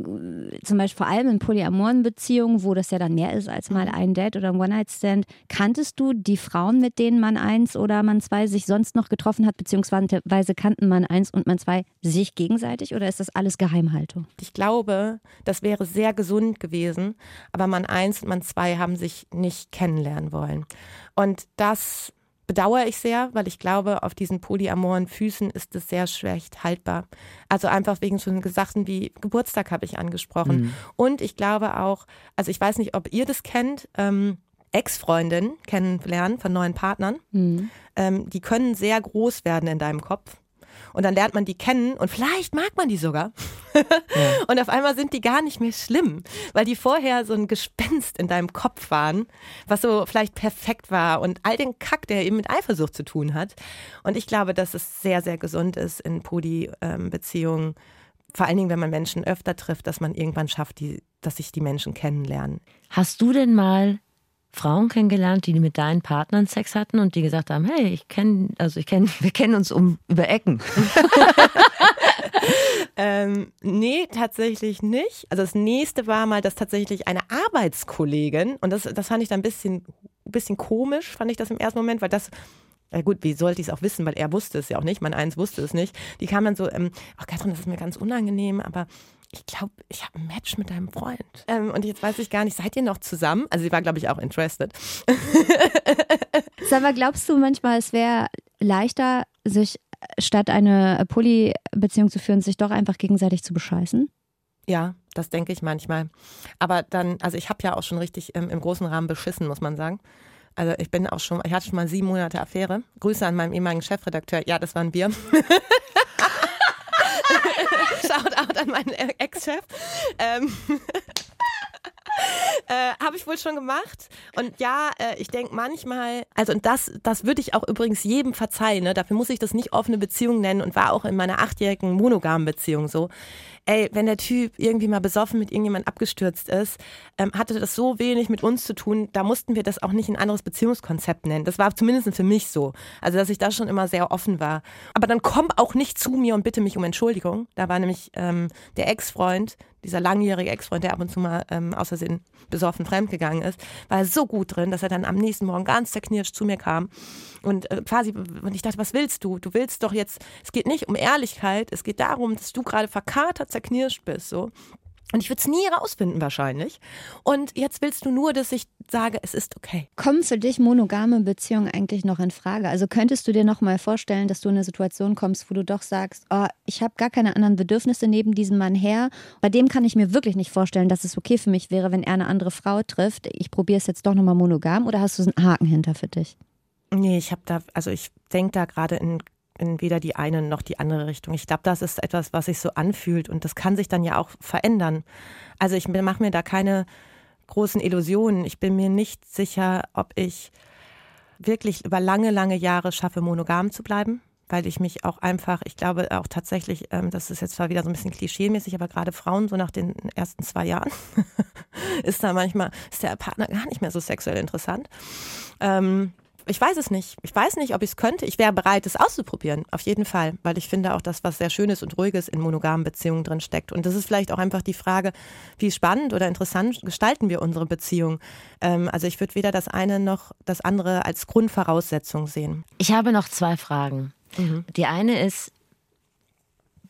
zum Beispiel vor allem in polyamoren Beziehungen, wo das ja dann mehr ist als mal mhm. ein Date oder ein One-Night-Stand, kanntest du die Frauen, mit denen man eins oder man zwei sich sonst noch getroffen hat, beziehungsweise kannten man eins und man zwei sich gegenseitig oder ist das alles Geheimhaltung? Ich glaube, das wäre sehr gesund gewesen, aber man eins und man zwei haben sich nicht kennenlernen wollen. Und das bedauere ich sehr, weil ich glaube, auf diesen polyamoren Füßen ist es sehr schlecht haltbar. Also einfach wegen so Sachen wie Geburtstag habe ich angesprochen. Mhm. Und ich glaube auch, also ich weiß nicht, ob ihr das kennt, ähm, Ex-Freundinnen kennenlernen von neuen Partnern. Mhm. Ähm, die können sehr groß werden in deinem Kopf. Und dann lernt man die kennen und vielleicht mag man die sogar. Ja. Und auf einmal sind die gar nicht mehr schlimm, weil die vorher so ein Gespenst in deinem Kopf waren, was so vielleicht perfekt war und all den Kack, der eben mit Eifersucht zu tun hat. Und ich glaube, dass es sehr, sehr gesund ist in Podi-Beziehungen. Vor allen Dingen, wenn man Menschen öfter trifft, dass man irgendwann schafft, die, dass sich die Menschen kennenlernen. Hast du denn mal Frauen kennengelernt, die mit deinen Partnern Sex hatten und die gesagt haben, hey, ich kenne, also ich kenne, wir kennen uns um über Ecken. ähm, nee, tatsächlich nicht. Also das nächste war mal, dass tatsächlich eine Arbeitskollegin, und das, das fand ich dann ein bisschen, ein bisschen komisch, fand ich das im ersten Moment, weil das ja gut, wie sollte ich es auch wissen, weil er wusste es ja auch nicht, mein eins wusste es nicht. Die kam dann so, ähm, ach Katrin, das ist mir ganz unangenehm, aber ich glaube, ich habe ein Match mit deinem Freund. Ähm, und jetzt weiß ich gar nicht, seid ihr noch zusammen? Also sie war, glaube ich, auch interested. Sag mal, glaubst du manchmal, es wäre leichter, sich statt eine Poly-Beziehung zu führen, sich doch einfach gegenseitig zu bescheißen? Ja, das denke ich manchmal. Aber dann, also ich habe ja auch schon richtig ähm, im großen Rahmen beschissen, muss man sagen. Also ich bin auch schon, ich hatte schon mal sieben Monate Affäre. Grüße an meinen ehemaligen Chefredakteur. Ja, das waren wir. An meinen Ex-Chef. Ähm, äh, Habe ich wohl schon gemacht. Und ja, äh, ich denke manchmal, also und das, das würde ich auch übrigens jedem verzeihen. Ne? Dafür muss ich das nicht offene Beziehung nennen und war auch in meiner achtjährigen monogamen Beziehung so ey, wenn der Typ irgendwie mal besoffen mit irgendjemand abgestürzt ist, ähm, hatte das so wenig mit uns zu tun, da mussten wir das auch nicht ein anderes Beziehungskonzept nennen. Das war zumindest für mich so. Also, dass ich da schon immer sehr offen war. Aber dann komm auch nicht zu mir und bitte mich um Entschuldigung. Da war nämlich ähm, der Ex-Freund, dieser langjährige Ex-Freund, der ab und zu mal ähm, aus Versehen besoffen fremdgegangen ist, war so gut drin, dass er dann am nächsten Morgen ganz zerknirscht zu mir kam und äh, quasi, und ich dachte, was willst du? Du willst doch jetzt, es geht nicht um Ehrlichkeit, es geht darum, dass du gerade verkatert, zerknirscht bist, so. Und ich würde es nie herausfinden wahrscheinlich. Und jetzt willst du nur, dass ich sage, es ist okay. Kommen für dich monogame Beziehungen eigentlich noch in Frage? Also könntest du dir noch mal vorstellen, dass du in eine Situation kommst, wo du doch sagst, oh, ich habe gar keine anderen Bedürfnisse neben diesem Mann her. Bei dem kann ich mir wirklich nicht vorstellen, dass es okay für mich wäre, wenn er eine andere Frau trifft. Ich probiere es jetzt doch noch mal monogam. Oder hast du einen Haken hinter für dich? Nee, ich habe da, also ich denke da gerade in, in weder die eine noch die andere Richtung. Ich glaube, das ist etwas, was sich so anfühlt und das kann sich dann ja auch verändern. Also ich mache mir da keine großen Illusionen. Ich bin mir nicht sicher, ob ich wirklich über lange, lange Jahre schaffe, monogam zu bleiben, weil ich mich auch einfach, ich glaube auch tatsächlich, ähm, das ist jetzt zwar wieder so ein bisschen klischeemäßig, aber gerade Frauen so nach den ersten zwei Jahren ist da manchmal, ist der Partner gar nicht mehr so sexuell interessant. Ähm, ich weiß es nicht. Ich weiß nicht, ob ich es könnte. Ich wäre bereit, es auszuprobieren, auf jeden Fall, weil ich finde auch, dass was sehr Schönes und Ruhiges in monogamen Beziehungen drin steckt. Und das ist vielleicht auch einfach die Frage, wie spannend oder interessant gestalten wir unsere Beziehung. Ähm, also ich würde weder das eine noch das andere als Grundvoraussetzung sehen. Ich habe noch zwei Fragen. Mhm. Die eine ist,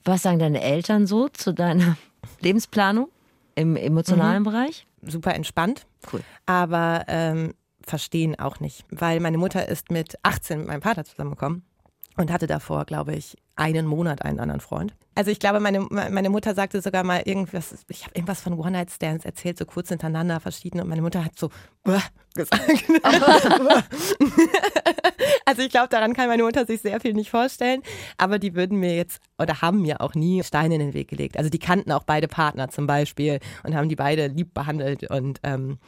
was sagen deine Eltern so zu deiner Lebensplanung im emotionalen mhm. Bereich? Super entspannt. Cool. Aber ähm, verstehen auch nicht, weil meine Mutter ist mit 18 mit meinem Vater zusammengekommen und hatte davor, glaube ich, einen Monat einen anderen Freund. Also ich glaube, meine, meine Mutter sagte sogar mal irgendwas, ich habe irgendwas von One-Night-Stands erzählt, so kurz hintereinander verschiedene und meine Mutter hat so gesagt. also ich glaube, daran kann meine Mutter sich sehr viel nicht vorstellen, aber die würden mir jetzt oder haben mir auch nie Steine in den Weg gelegt. Also die kannten auch beide Partner zum Beispiel und haben die beide lieb behandelt und ähm,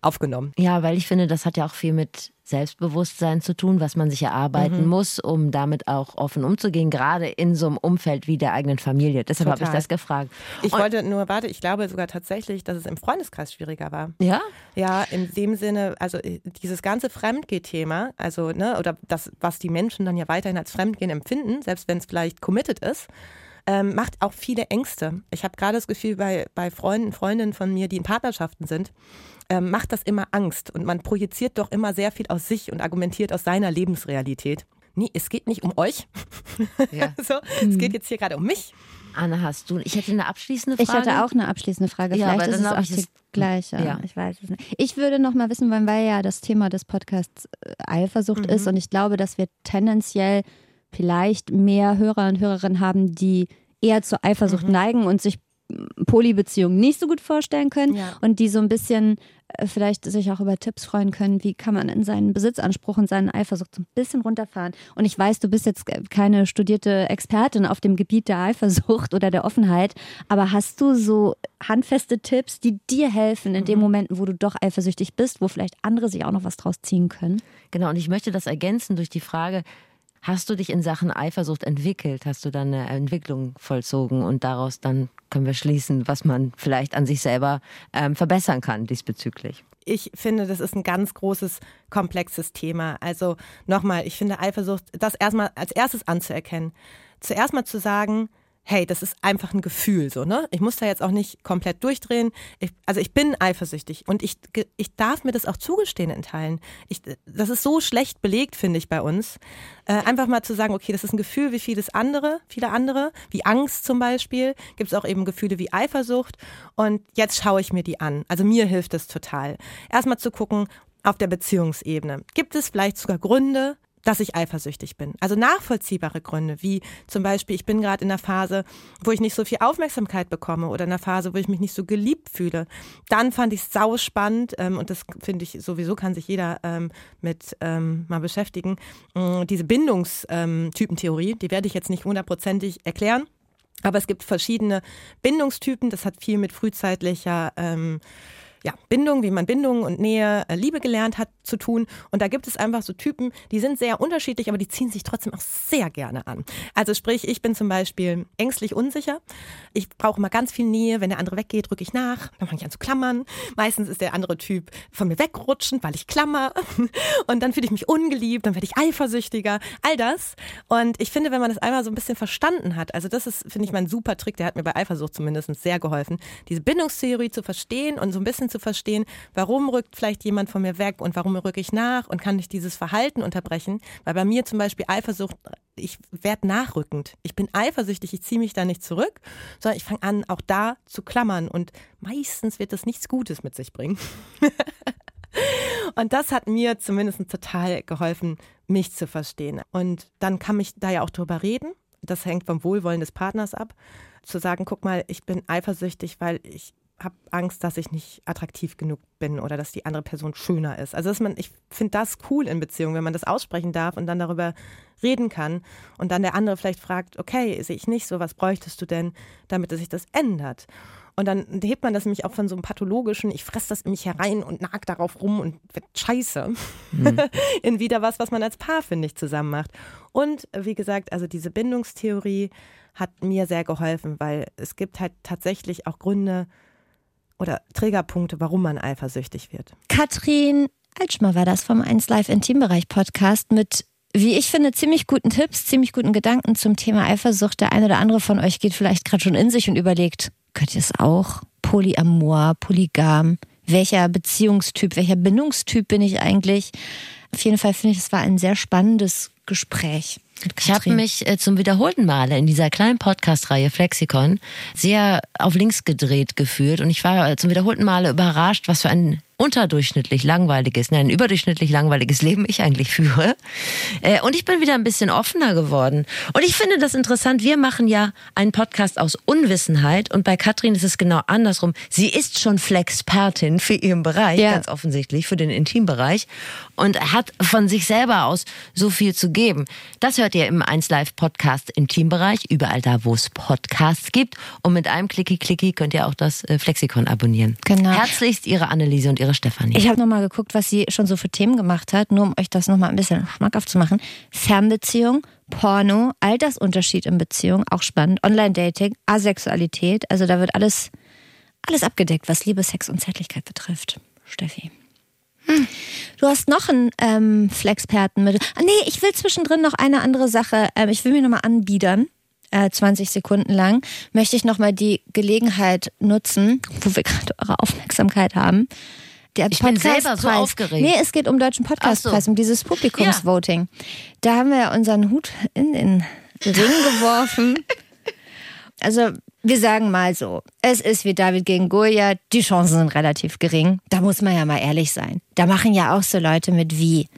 aufgenommen. Ja, weil ich finde, das hat ja auch viel mit Selbstbewusstsein zu tun, was man sich erarbeiten mhm. muss, um damit auch offen umzugehen, gerade in so einem Umfeld wie der eigenen Familie. Deshalb habe ich das gefragt. Ich Und wollte nur, warte, ich glaube sogar tatsächlich, dass es im Freundeskreis schwieriger war. Ja? Ja, in dem Sinne, also äh, dieses ganze Fremdgeh-Thema, also, ne, oder das, was die Menschen dann ja weiterhin als Fremdgehen empfinden, selbst wenn es vielleicht committed ist, ähm, macht auch viele Ängste. Ich habe gerade das Gefühl bei, bei Freunden, Freundinnen von mir, die in Partnerschaften sind, ähm, macht das immer Angst und man projiziert doch immer sehr viel aus sich und argumentiert aus seiner Lebensrealität. Nee, es geht nicht um euch. Ja. so, mhm. Es geht jetzt hier gerade um mich. Anne, hast du? Ich hätte eine abschließende Frage. Ich hatte auch eine abschließende Frage. Ja, Vielleicht ist es auch die gleiche. Ja. Ich weiß es nicht. Ich würde noch mal wissen wollen, weil ja das Thema des Podcasts äh, Eifersucht mhm. ist und ich glaube, dass wir tendenziell vielleicht mehr Hörer und Hörerinnen haben, die eher zur Eifersucht mhm. neigen und sich Polybeziehungen nicht so gut vorstellen können ja. und die so ein bisschen äh, vielleicht sich auch über Tipps freuen können, wie kann man in seinen Besitzanspruch und seinen Eifersucht so ein bisschen runterfahren. Und ich weiß, du bist jetzt keine studierte Expertin auf dem Gebiet der Eifersucht oder der Offenheit, aber hast du so handfeste Tipps, die dir helfen in mhm. den Momenten, wo du doch eifersüchtig bist, wo vielleicht andere sich auch noch was draus ziehen können? Genau, und ich möchte das ergänzen durch die Frage, Hast du dich in Sachen Eifersucht entwickelt? Hast du dann eine Entwicklung vollzogen und daraus dann können wir schließen, was man vielleicht an sich selber ähm, verbessern kann diesbezüglich? Ich finde, das ist ein ganz großes, komplexes Thema. Also nochmal, ich finde Eifersucht, das erstmal als erstes anzuerkennen. Zuerst mal zu sagen, hey, das ist einfach ein Gefühl, so, ne? Ich muss da jetzt auch nicht komplett durchdrehen. Ich, also ich bin eifersüchtig und ich, ich darf mir das auch zugestehen in Teilen. Ich, das ist so schlecht belegt, finde ich, bei uns. Äh, einfach mal zu sagen, okay, das ist ein Gefühl wie vieles andere, viele andere, wie Angst zum Beispiel. Gibt es auch eben Gefühle wie Eifersucht und jetzt schaue ich mir die an. Also mir hilft es total. Erstmal zu gucken, auf der Beziehungsebene. Gibt es vielleicht sogar Gründe, dass ich eifersüchtig bin. Also nachvollziehbare Gründe, wie zum Beispiel, ich bin gerade in einer Phase, wo ich nicht so viel Aufmerksamkeit bekomme oder in einer Phase, wo ich mich nicht so geliebt fühle. Dann fand ich es sau spannend ähm, und das finde ich sowieso kann sich jeder ähm, mit ähm, mal beschäftigen. Äh, diese Bindungstypentheorie, die werde ich jetzt nicht hundertprozentig erklären. Aber es gibt verschiedene Bindungstypen. Das hat viel mit frühzeitlicher ähm, ja, Bindung, wie man Bindung und Nähe, äh, Liebe gelernt hat zu tun. Und da gibt es einfach so Typen, die sind sehr unterschiedlich, aber die ziehen sich trotzdem auch sehr gerne an. Also sprich, ich bin zum Beispiel ängstlich unsicher. Ich brauche immer ganz viel Nähe. Wenn der andere weggeht, rücke ich nach. Dann fange ich an zu klammern. Meistens ist der andere Typ von mir wegrutschend, weil ich klammer. Und dann fühle ich mich ungeliebt, dann werde ich eifersüchtiger. All das. Und ich finde, wenn man das einmal so ein bisschen verstanden hat, also das ist, finde ich, mein super Trick, der hat mir bei Eifersucht zumindest sehr geholfen, diese Bindungstheorie zu verstehen und so ein bisschen zu verstehen, warum rückt vielleicht jemand von mir weg und warum rücke ich nach und kann ich dieses Verhalten unterbrechen? Weil bei mir zum Beispiel Eifersucht, ich werde nachrückend. Ich bin eifersüchtig, ich ziehe mich da nicht zurück, sondern ich fange an, auch da zu klammern und meistens wird das nichts Gutes mit sich bringen. Und das hat mir zumindest total geholfen, mich zu verstehen. Und dann kann ich da ja auch drüber reden. Das hängt vom Wohlwollen des Partners ab. Zu sagen, guck mal, ich bin eifersüchtig, weil ich habe Angst, dass ich nicht attraktiv genug bin oder dass die andere Person schöner ist. Also dass man, ich finde das cool in Beziehungen, wenn man das aussprechen darf und dann darüber reden kann und dann der andere vielleicht fragt, okay, sehe ich nicht so, was bräuchtest du denn, damit sich das ändert? Und dann hebt man das nämlich auch von so einem pathologischen, ich fresse das in mich herein und nag darauf rum und wird scheiße, mhm. in wieder was, was man als Paar, finde ich, zusammen macht. Und wie gesagt, also diese Bindungstheorie hat mir sehr geholfen, weil es gibt halt tatsächlich auch Gründe, oder Trägerpunkte, warum man eifersüchtig wird. Katrin Altschmer war das vom 1 Live Intimbereich Podcast mit wie ich finde, ziemlich guten Tipps, ziemlich guten Gedanken zum Thema Eifersucht. Der eine oder andere von euch geht vielleicht gerade schon in sich und überlegt, könnt ihr es auch? Polyamor, polygam, welcher Beziehungstyp, welcher Bindungstyp bin ich eigentlich? Auf jeden Fall finde ich, es war ein sehr spannendes Gespräch. Ich habe mich äh, zum wiederholten Male in dieser kleinen Podcast-Reihe Flexikon sehr auf links gedreht gefühlt und ich war äh, zum wiederholten Male überrascht, was für ein unterdurchschnittlich langweiliges, nein, überdurchschnittlich langweiliges Leben ich eigentlich führe. Äh, und ich bin wieder ein bisschen offener geworden. Und ich finde das interessant. Wir machen ja einen Podcast aus Unwissenheit und bei Katrin ist es genau andersrum. Sie ist schon Flexpertin für ihren Bereich, ja. ganz offensichtlich, für den Intimbereich und hat von sich selber aus so viel zu geben. Das hört ihr im 1 Live Podcast Intimbereich, überall da, wo es Podcasts gibt. Und mit einem Klicki-Klicki könnt ihr auch das äh, Flexikon abonnieren. Genau. Herzlichst Ihre Anneliese und Ihre Stefanie. Ich habe nochmal geguckt, was sie schon so für Themen gemacht hat, nur um euch das nochmal ein bisschen schmackhaft zu machen. Fernbeziehung, Porno, Altersunterschied in Beziehung, auch spannend. Online-Dating, Asexualität, also da wird alles, alles abgedeckt, was Liebe, Sex und Zärtlichkeit betrifft. Steffi. Hm. Du hast noch einen ähm, Flexperten mit. Ah, nee, ich will zwischendrin noch eine andere Sache. Ähm, ich will mir nochmal anbiedern. Äh, 20 Sekunden lang möchte ich nochmal die Gelegenheit nutzen, wo wir gerade eure Aufmerksamkeit haben. Der ich bin selber so aufgeregt. Nee, es geht um Deutschen Podcastpreis, so. um dieses Publikumsvoting. Ja. Da haben wir unseren Hut in den Ring geworfen. Also wir sagen mal so, es ist wie David gegen Goliath, die Chancen sind relativ gering. Da muss man ja mal ehrlich sein. Da machen ja auch so Leute mit wie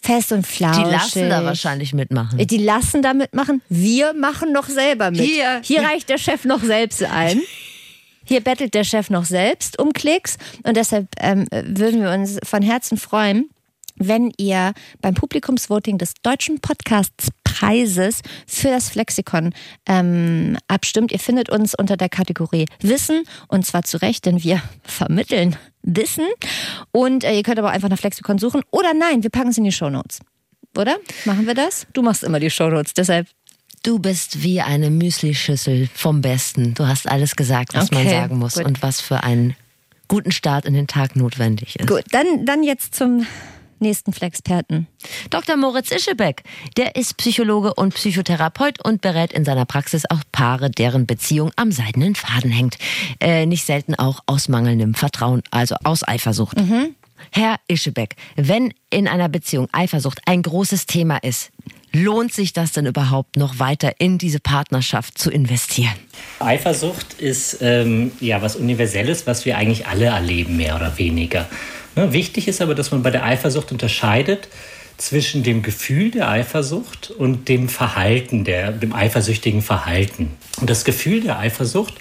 Fest und flauschig. Die lassen da wahrscheinlich mitmachen. Die lassen da mitmachen. Wir machen noch selber mit. Hier, Hier reicht der Chef noch selbst ein. Hier bettelt der Chef noch selbst um Klicks. Und deshalb ähm, würden wir uns von Herzen freuen, wenn ihr beim Publikumsvoting des Deutschen Podcasts Preises für das Flexikon ähm, abstimmt. Ihr findet uns unter der Kategorie Wissen und zwar zu Recht, denn wir vermitteln Wissen. Und äh, ihr könnt aber einfach nach Flexikon suchen oder nein, wir packen es in die Shownotes. Oder? Machen wir das? Du machst immer die Shownotes, deshalb Du bist wie eine Müslischüssel vom Besten. Du hast alles gesagt, was okay, man sagen muss gut. und was für einen guten Start in den Tag notwendig ist. Gut, dann, dann jetzt zum nächsten Flexperten. Dr. Moritz Ischebeck, der ist Psychologe und Psychotherapeut und berät in seiner Praxis auch Paare, deren Beziehung am seidenen Faden hängt. Äh, nicht selten auch aus mangelndem Vertrauen, also aus Eifersucht. Mhm. Herr Ischebeck, wenn in einer Beziehung Eifersucht ein großes Thema ist, lohnt sich das denn überhaupt noch weiter in diese Partnerschaft zu investieren? Eifersucht ist ähm, ja was Universelles, was wir eigentlich alle erleben, mehr oder weniger. Ne? Wichtig ist aber, dass man bei der Eifersucht unterscheidet zwischen dem Gefühl der Eifersucht und dem Verhalten, der, dem eifersüchtigen Verhalten. Und das Gefühl der Eifersucht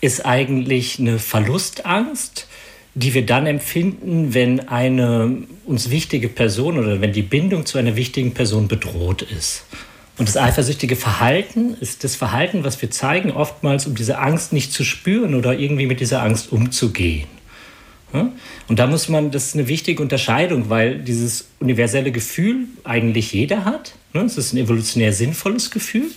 ist eigentlich eine Verlustangst, die wir dann empfinden, wenn eine uns wichtige Person oder wenn die Bindung zu einer wichtigen Person bedroht ist. Und das eifersüchtige Verhalten ist das Verhalten, was wir zeigen, oftmals, um diese Angst nicht zu spüren oder irgendwie mit dieser Angst umzugehen. Und da muss man, das ist eine wichtige Unterscheidung, weil dieses universelle Gefühl eigentlich jeder hat. Es ist ein evolutionär sinnvolles Gefühl.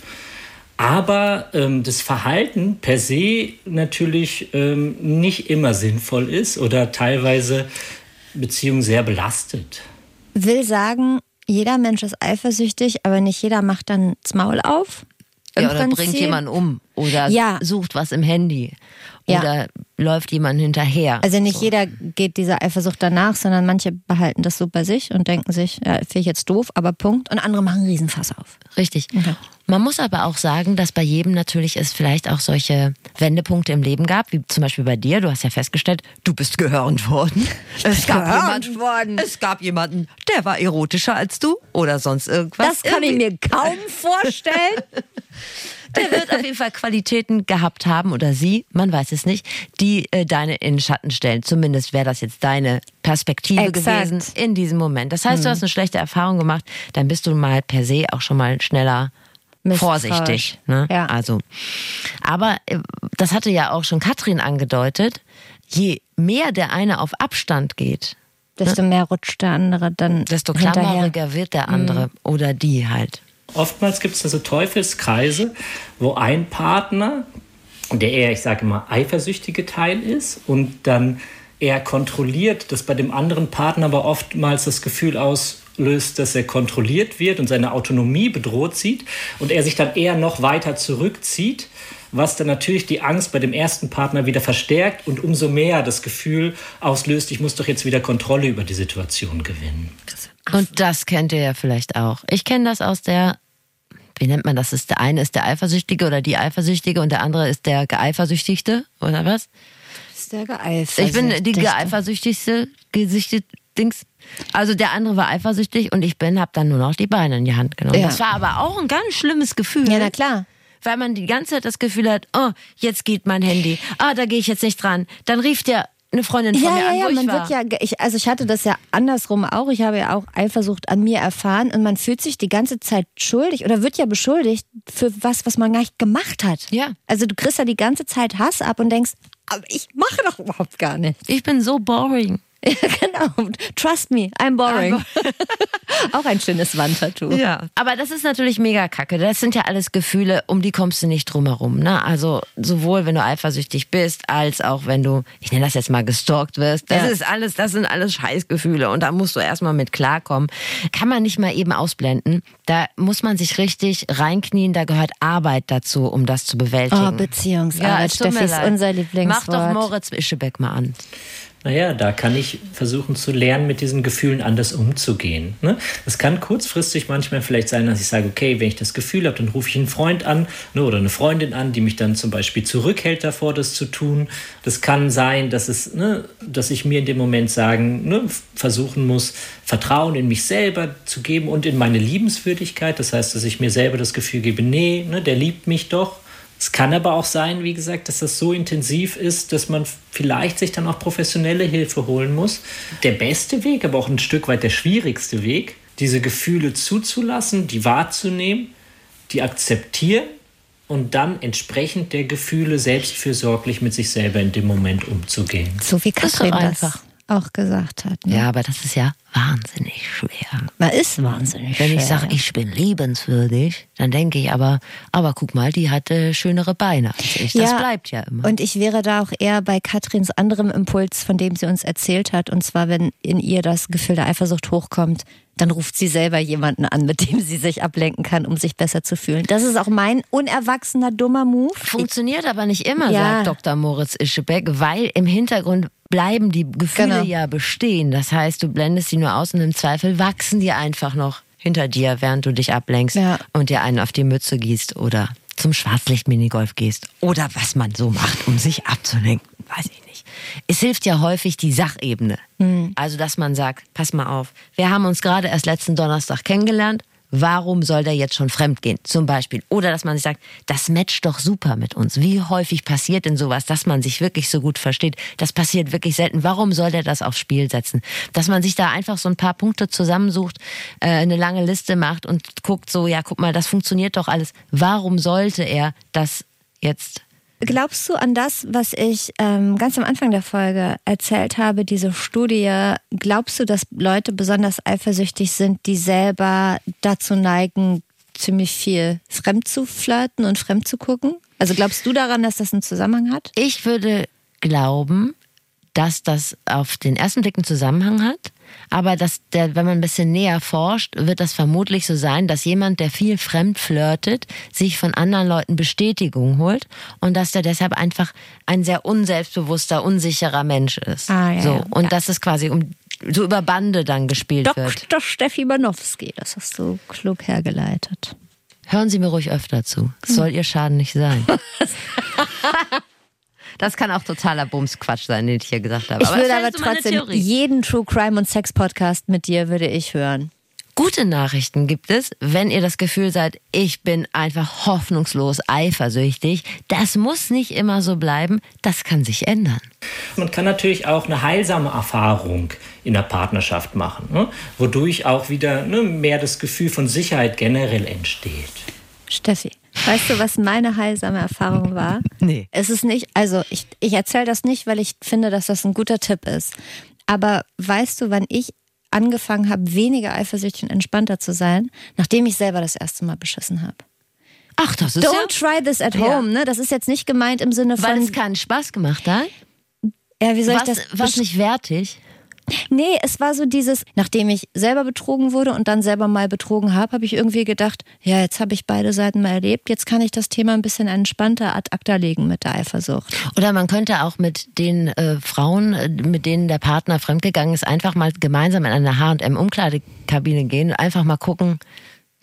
Aber ähm, das Verhalten per se natürlich ähm, nicht immer sinnvoll ist oder teilweise Beziehungen sehr belastet. Will sagen, jeder Mensch ist eifersüchtig, aber nicht jeder macht dann das Maul auf. Ja, oder Prinzip. bringt jemanden um oder ja. sucht was im Handy oder ja. läuft jemand hinterher. Also nicht so. jeder geht dieser Eifersucht danach, sondern manche behalten das so bei sich und denken sich, ja, finde ich jetzt doof, aber Punkt. Und andere machen einen Riesenfass auf. Richtig. Okay. Man muss aber auch sagen, dass bei jedem natürlich es vielleicht auch solche Wendepunkte im Leben gab, wie zum Beispiel bei dir. Du hast ja festgestellt, du bist gehörend worden. Es gab, jemanden, worden. es gab jemanden, der war erotischer als du oder sonst irgendwas. Das kann Irgendwie. ich mir kaum vorstellen. Der wird auf jeden Fall Qualitäten gehabt haben oder sie, man weiß es nicht, die äh, deine in Schatten stellen. Zumindest wäre das jetzt deine Perspektive Exakt. gewesen in diesem Moment. Das heißt, hm. du hast eine schlechte Erfahrung gemacht, dann bist du mal per se auch schon mal schneller vorsichtig. Ne? Ja. Also, aber äh, das hatte ja auch schon Katrin angedeutet. Je mehr der eine auf Abstand geht, desto ne? mehr rutscht der andere dann. Desto klammeriger wird der andere mhm. oder die halt. Oftmals gibt es da so Teufelskreise, wo ein Partner, der eher, ich sage mal, eifersüchtige Teil ist und dann eher kontrolliert, dass bei dem anderen Partner aber oftmals das Gefühl auslöst, dass er kontrolliert wird und seine Autonomie bedroht sieht und er sich dann eher noch weiter zurückzieht, was dann natürlich die Angst bei dem ersten Partner wieder verstärkt und umso mehr das Gefühl auslöst, ich muss doch jetzt wieder Kontrolle über die Situation gewinnen. Und das kennt ihr ja vielleicht auch. Ich kenne das aus der wie nennt man das? Ist der eine ist der Eifersüchtige oder die Eifersüchtige und der andere ist der Geeifersüchtigte oder was? Ist der Geeifersüchtige. Ich bin die geeifersüchtigste Gesichtet Dings. Also der andere war eifersüchtig und ich bin, habe dann nur noch die Beine in die Hand genommen. Ja. Das war aber auch ein ganz schlimmes Gefühl. Ja, na klar weil man die ganze Zeit das Gefühl hat, oh, jetzt geht mein Handy, ah, da gehe ich jetzt nicht dran. Dann rief der eine Freundin von ja, mir ja, an, ja, wo man war. wird ja, ich, also ich hatte das ja andersrum auch. Ich habe ja auch Eifersucht an mir erfahren und man fühlt sich die ganze Zeit schuldig oder wird ja beschuldigt für was, was man gar nicht gemacht hat. Ja. Also du kriegst ja die ganze Zeit Hass ab und denkst, aber ich mache doch überhaupt gar nichts. Ich bin so boring. Ja, genau. Trust me, I'm boring. Auch ein schönes Wandtattoo. Ja. Aber das ist natürlich mega kacke. Das sind ja alles Gefühle, um die kommst du nicht drum herum. Ne? Also sowohl wenn du eifersüchtig bist, als auch wenn du, ich nenne das jetzt mal gestalkt wirst. Das ja. ist alles, das sind alles Scheißgefühle. Und da musst du erstmal mit klarkommen. Kann man nicht mal eben ausblenden. Da muss man sich richtig reinknien. Da gehört Arbeit dazu, um das zu bewältigen. Oh, Beziehungsarbeit, ja, Steffi, ist unser Lieblingswort. Mach doch Moritz Ischebeck mal an naja, da kann ich versuchen zu lernen, mit diesen Gefühlen anders umzugehen. Ne? Es kann kurzfristig manchmal vielleicht sein, dass ich sage, okay, wenn ich das Gefühl habe, dann rufe ich einen Freund an ne, oder eine Freundin an, die mich dann zum Beispiel zurückhält davor, das zu tun. Das kann sein, dass, es, ne, dass ich mir in dem Moment sagen, ne, versuchen muss, Vertrauen in mich selber zu geben und in meine Liebenswürdigkeit. Das heißt, dass ich mir selber das Gefühl gebe, nee, ne, der liebt mich doch es kann aber auch sein, wie gesagt, dass das so intensiv ist, dass man vielleicht sich dann auch professionelle Hilfe holen muss. Der beste Weg, aber auch ein Stück weit der schwierigste Weg, diese Gefühle zuzulassen, die wahrzunehmen, die akzeptieren und dann entsprechend der Gefühle selbstfürsorglich mit sich selber in dem Moment umzugehen. So wie Katrin das einfach auch gesagt hat. Ne? Ja, aber das ist ja wahnsinnig schwer. Man ist wahnsinnig Wenn schwer. ich sage, ich bin liebenswürdig, dann denke ich aber, aber guck mal, die hatte schönere Beine als ich. Das ja, bleibt ja immer. Und ich wäre da auch eher bei Katrins anderem Impuls, von dem sie uns erzählt hat. Und zwar, wenn in ihr das Gefühl der Eifersucht hochkommt, dann ruft sie selber jemanden an, mit dem sie sich ablenken kann, um sich besser zu fühlen. Das ist auch mein unerwachsener, dummer Move. Funktioniert aber nicht immer, ja. sagt Dr. Moritz Ischebeck, weil im Hintergrund bleiben die Gefühle genau. ja bestehen. Das heißt, du blendest sie nur aus und im Zweifel wachsen die einfach noch hinter dir, während du dich ablenkst ja. und dir einen auf die Mütze gießt oder zum Schwarzlicht-Minigolf gehst oder was man so macht, um sich abzulenken. weiß ich nicht. Es hilft ja häufig die Sachebene. Also, dass man sagt, pass mal auf, wir haben uns gerade erst letzten Donnerstag kennengelernt. Warum soll der jetzt schon fremd gehen? Zum Beispiel. Oder dass man sich sagt, das matcht doch super mit uns. Wie häufig passiert denn sowas, dass man sich wirklich so gut versteht? Das passiert wirklich selten. Warum soll der das aufs Spiel setzen? Dass man sich da einfach so ein paar Punkte zusammensucht, äh, eine lange Liste macht und guckt so, ja, guck mal, das funktioniert doch alles. Warum sollte er das jetzt Glaubst du an das, was ich ähm, ganz am Anfang der Folge erzählt habe, diese Studie? Glaubst du, dass Leute besonders eifersüchtig sind, die selber dazu neigen, ziemlich viel fremd zu flirten und fremd zu gucken? Also glaubst du daran, dass das einen Zusammenhang hat? Ich würde glauben, dass das auf den ersten Blick einen Zusammenhang hat. Aber dass der, wenn man ein bisschen näher forscht, wird das vermutlich so sein, dass jemand, der viel fremd flirtet, sich von anderen Leuten Bestätigung holt und dass der deshalb einfach ein sehr unselbstbewusster, unsicherer Mensch ist. Ah, ja, so. ja. Und dass es quasi um so über Bande dann gespielt wird. Dr. Steffi Banowski, das hast du klug hergeleitet. Hören Sie mir ruhig öfter zu. Es soll Ihr Schaden nicht sein. Das kann auch totaler Bumsquatsch sein, den ich hier gesagt habe. Ich das würde aber trotzdem jeden True Crime und Sex Podcast mit dir würde ich hören. Gute Nachrichten gibt es, wenn ihr das Gefühl seid, ich bin einfach hoffnungslos eifersüchtig. Das muss nicht immer so bleiben, das kann sich ändern. Man kann natürlich auch eine heilsame Erfahrung in der Partnerschaft machen, ne? wodurch auch wieder ne, mehr das Gefühl von Sicherheit generell entsteht. Steffi, weißt du, was meine heilsame Erfahrung war? Nee. Es ist nicht, also ich, ich erzähle das nicht, weil ich finde, dass das ein guter Tipp ist. Aber weißt du, wann ich angefangen habe, weniger eifersüchtig und entspannter zu sein, nachdem ich selber das erste Mal beschissen habe? Ach, das ist Don't try this at Ja. home, ne? Das ist jetzt nicht gemeint im Sinne Weil von, es keinen Spaß gemacht hat. ja, wie soll Was, ich das was nicht wertig. Nee, es war so dieses, nachdem ich selber betrogen wurde und dann selber mal betrogen habe, habe ich irgendwie gedacht, ja, jetzt habe ich beide Seiten mal erlebt, jetzt kann ich das Thema ein bisschen entspannter ad acta legen mit der Eifersucht. Oder man könnte auch mit den äh, Frauen, äh, mit denen der Partner fremdgegangen ist, einfach mal gemeinsam in eine H&M-Umkleidekabine gehen und einfach mal gucken,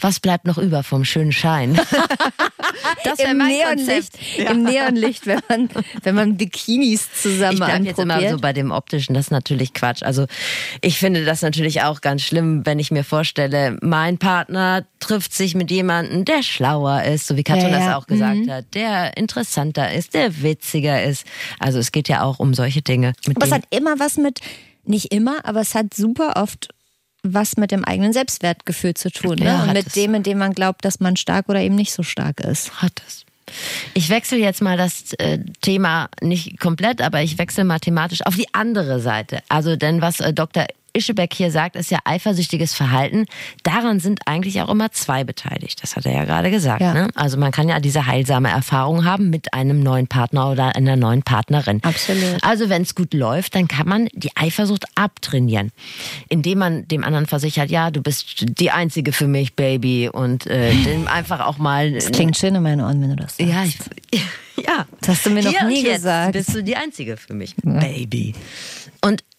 was bleibt noch über vom schönen Schein. das wär Im mein Neonlicht, Konzept. im Neonlicht, wenn man, wenn man Bikinis zusammen Ich bleibe jetzt immer anprobiert. so bei dem optischen, das ist natürlich Quatsch. Also ich finde das natürlich auch ganz schlimm, wenn ich mir vorstelle, mein Partner trifft sich mit jemandem, der schlauer ist, so wie Katrin Ja, ja. das auch gesagt hat, der interessanter ist, der witziger ist. Also es geht ja auch um solche Dinge. Aber es hat immer was mit, nicht immer, aber es hat super oft was mit dem eigenen Selbstwertgefühl zu tun. Ne? Ja, Und hat mit es. dem, in dem man glaubt, dass man stark oder eben nicht so stark ist. hat es. Ich wechsle jetzt mal das äh, Thema nicht komplett, aber ich wechsle mathematisch auf die andere Seite. Also denn was äh, Dr. Ischebeck hier sagt, ist ja eifersüchtiges Verhalten. Daran sind eigentlich auch immer zwei beteiligt. Das hat er ja gerade gesagt. Ja. Ne? Also man kann ja diese heilsame Erfahrung haben mit einem neuen Partner oder einer neuen Partnerin. Absolut. Also wenn es gut läuft, dann kann man die Eifersucht abtrainieren, indem man dem anderen versichert, ja, du bist die einzige für mich, Baby, und äh, dem einfach auch mal Das klingt schön in meinen Ohren, wenn du das sagst. ja, ich, ja. Das hast du mir noch Hier nie und jetzt gesagt. Bist du die Einzige für mich, Baby.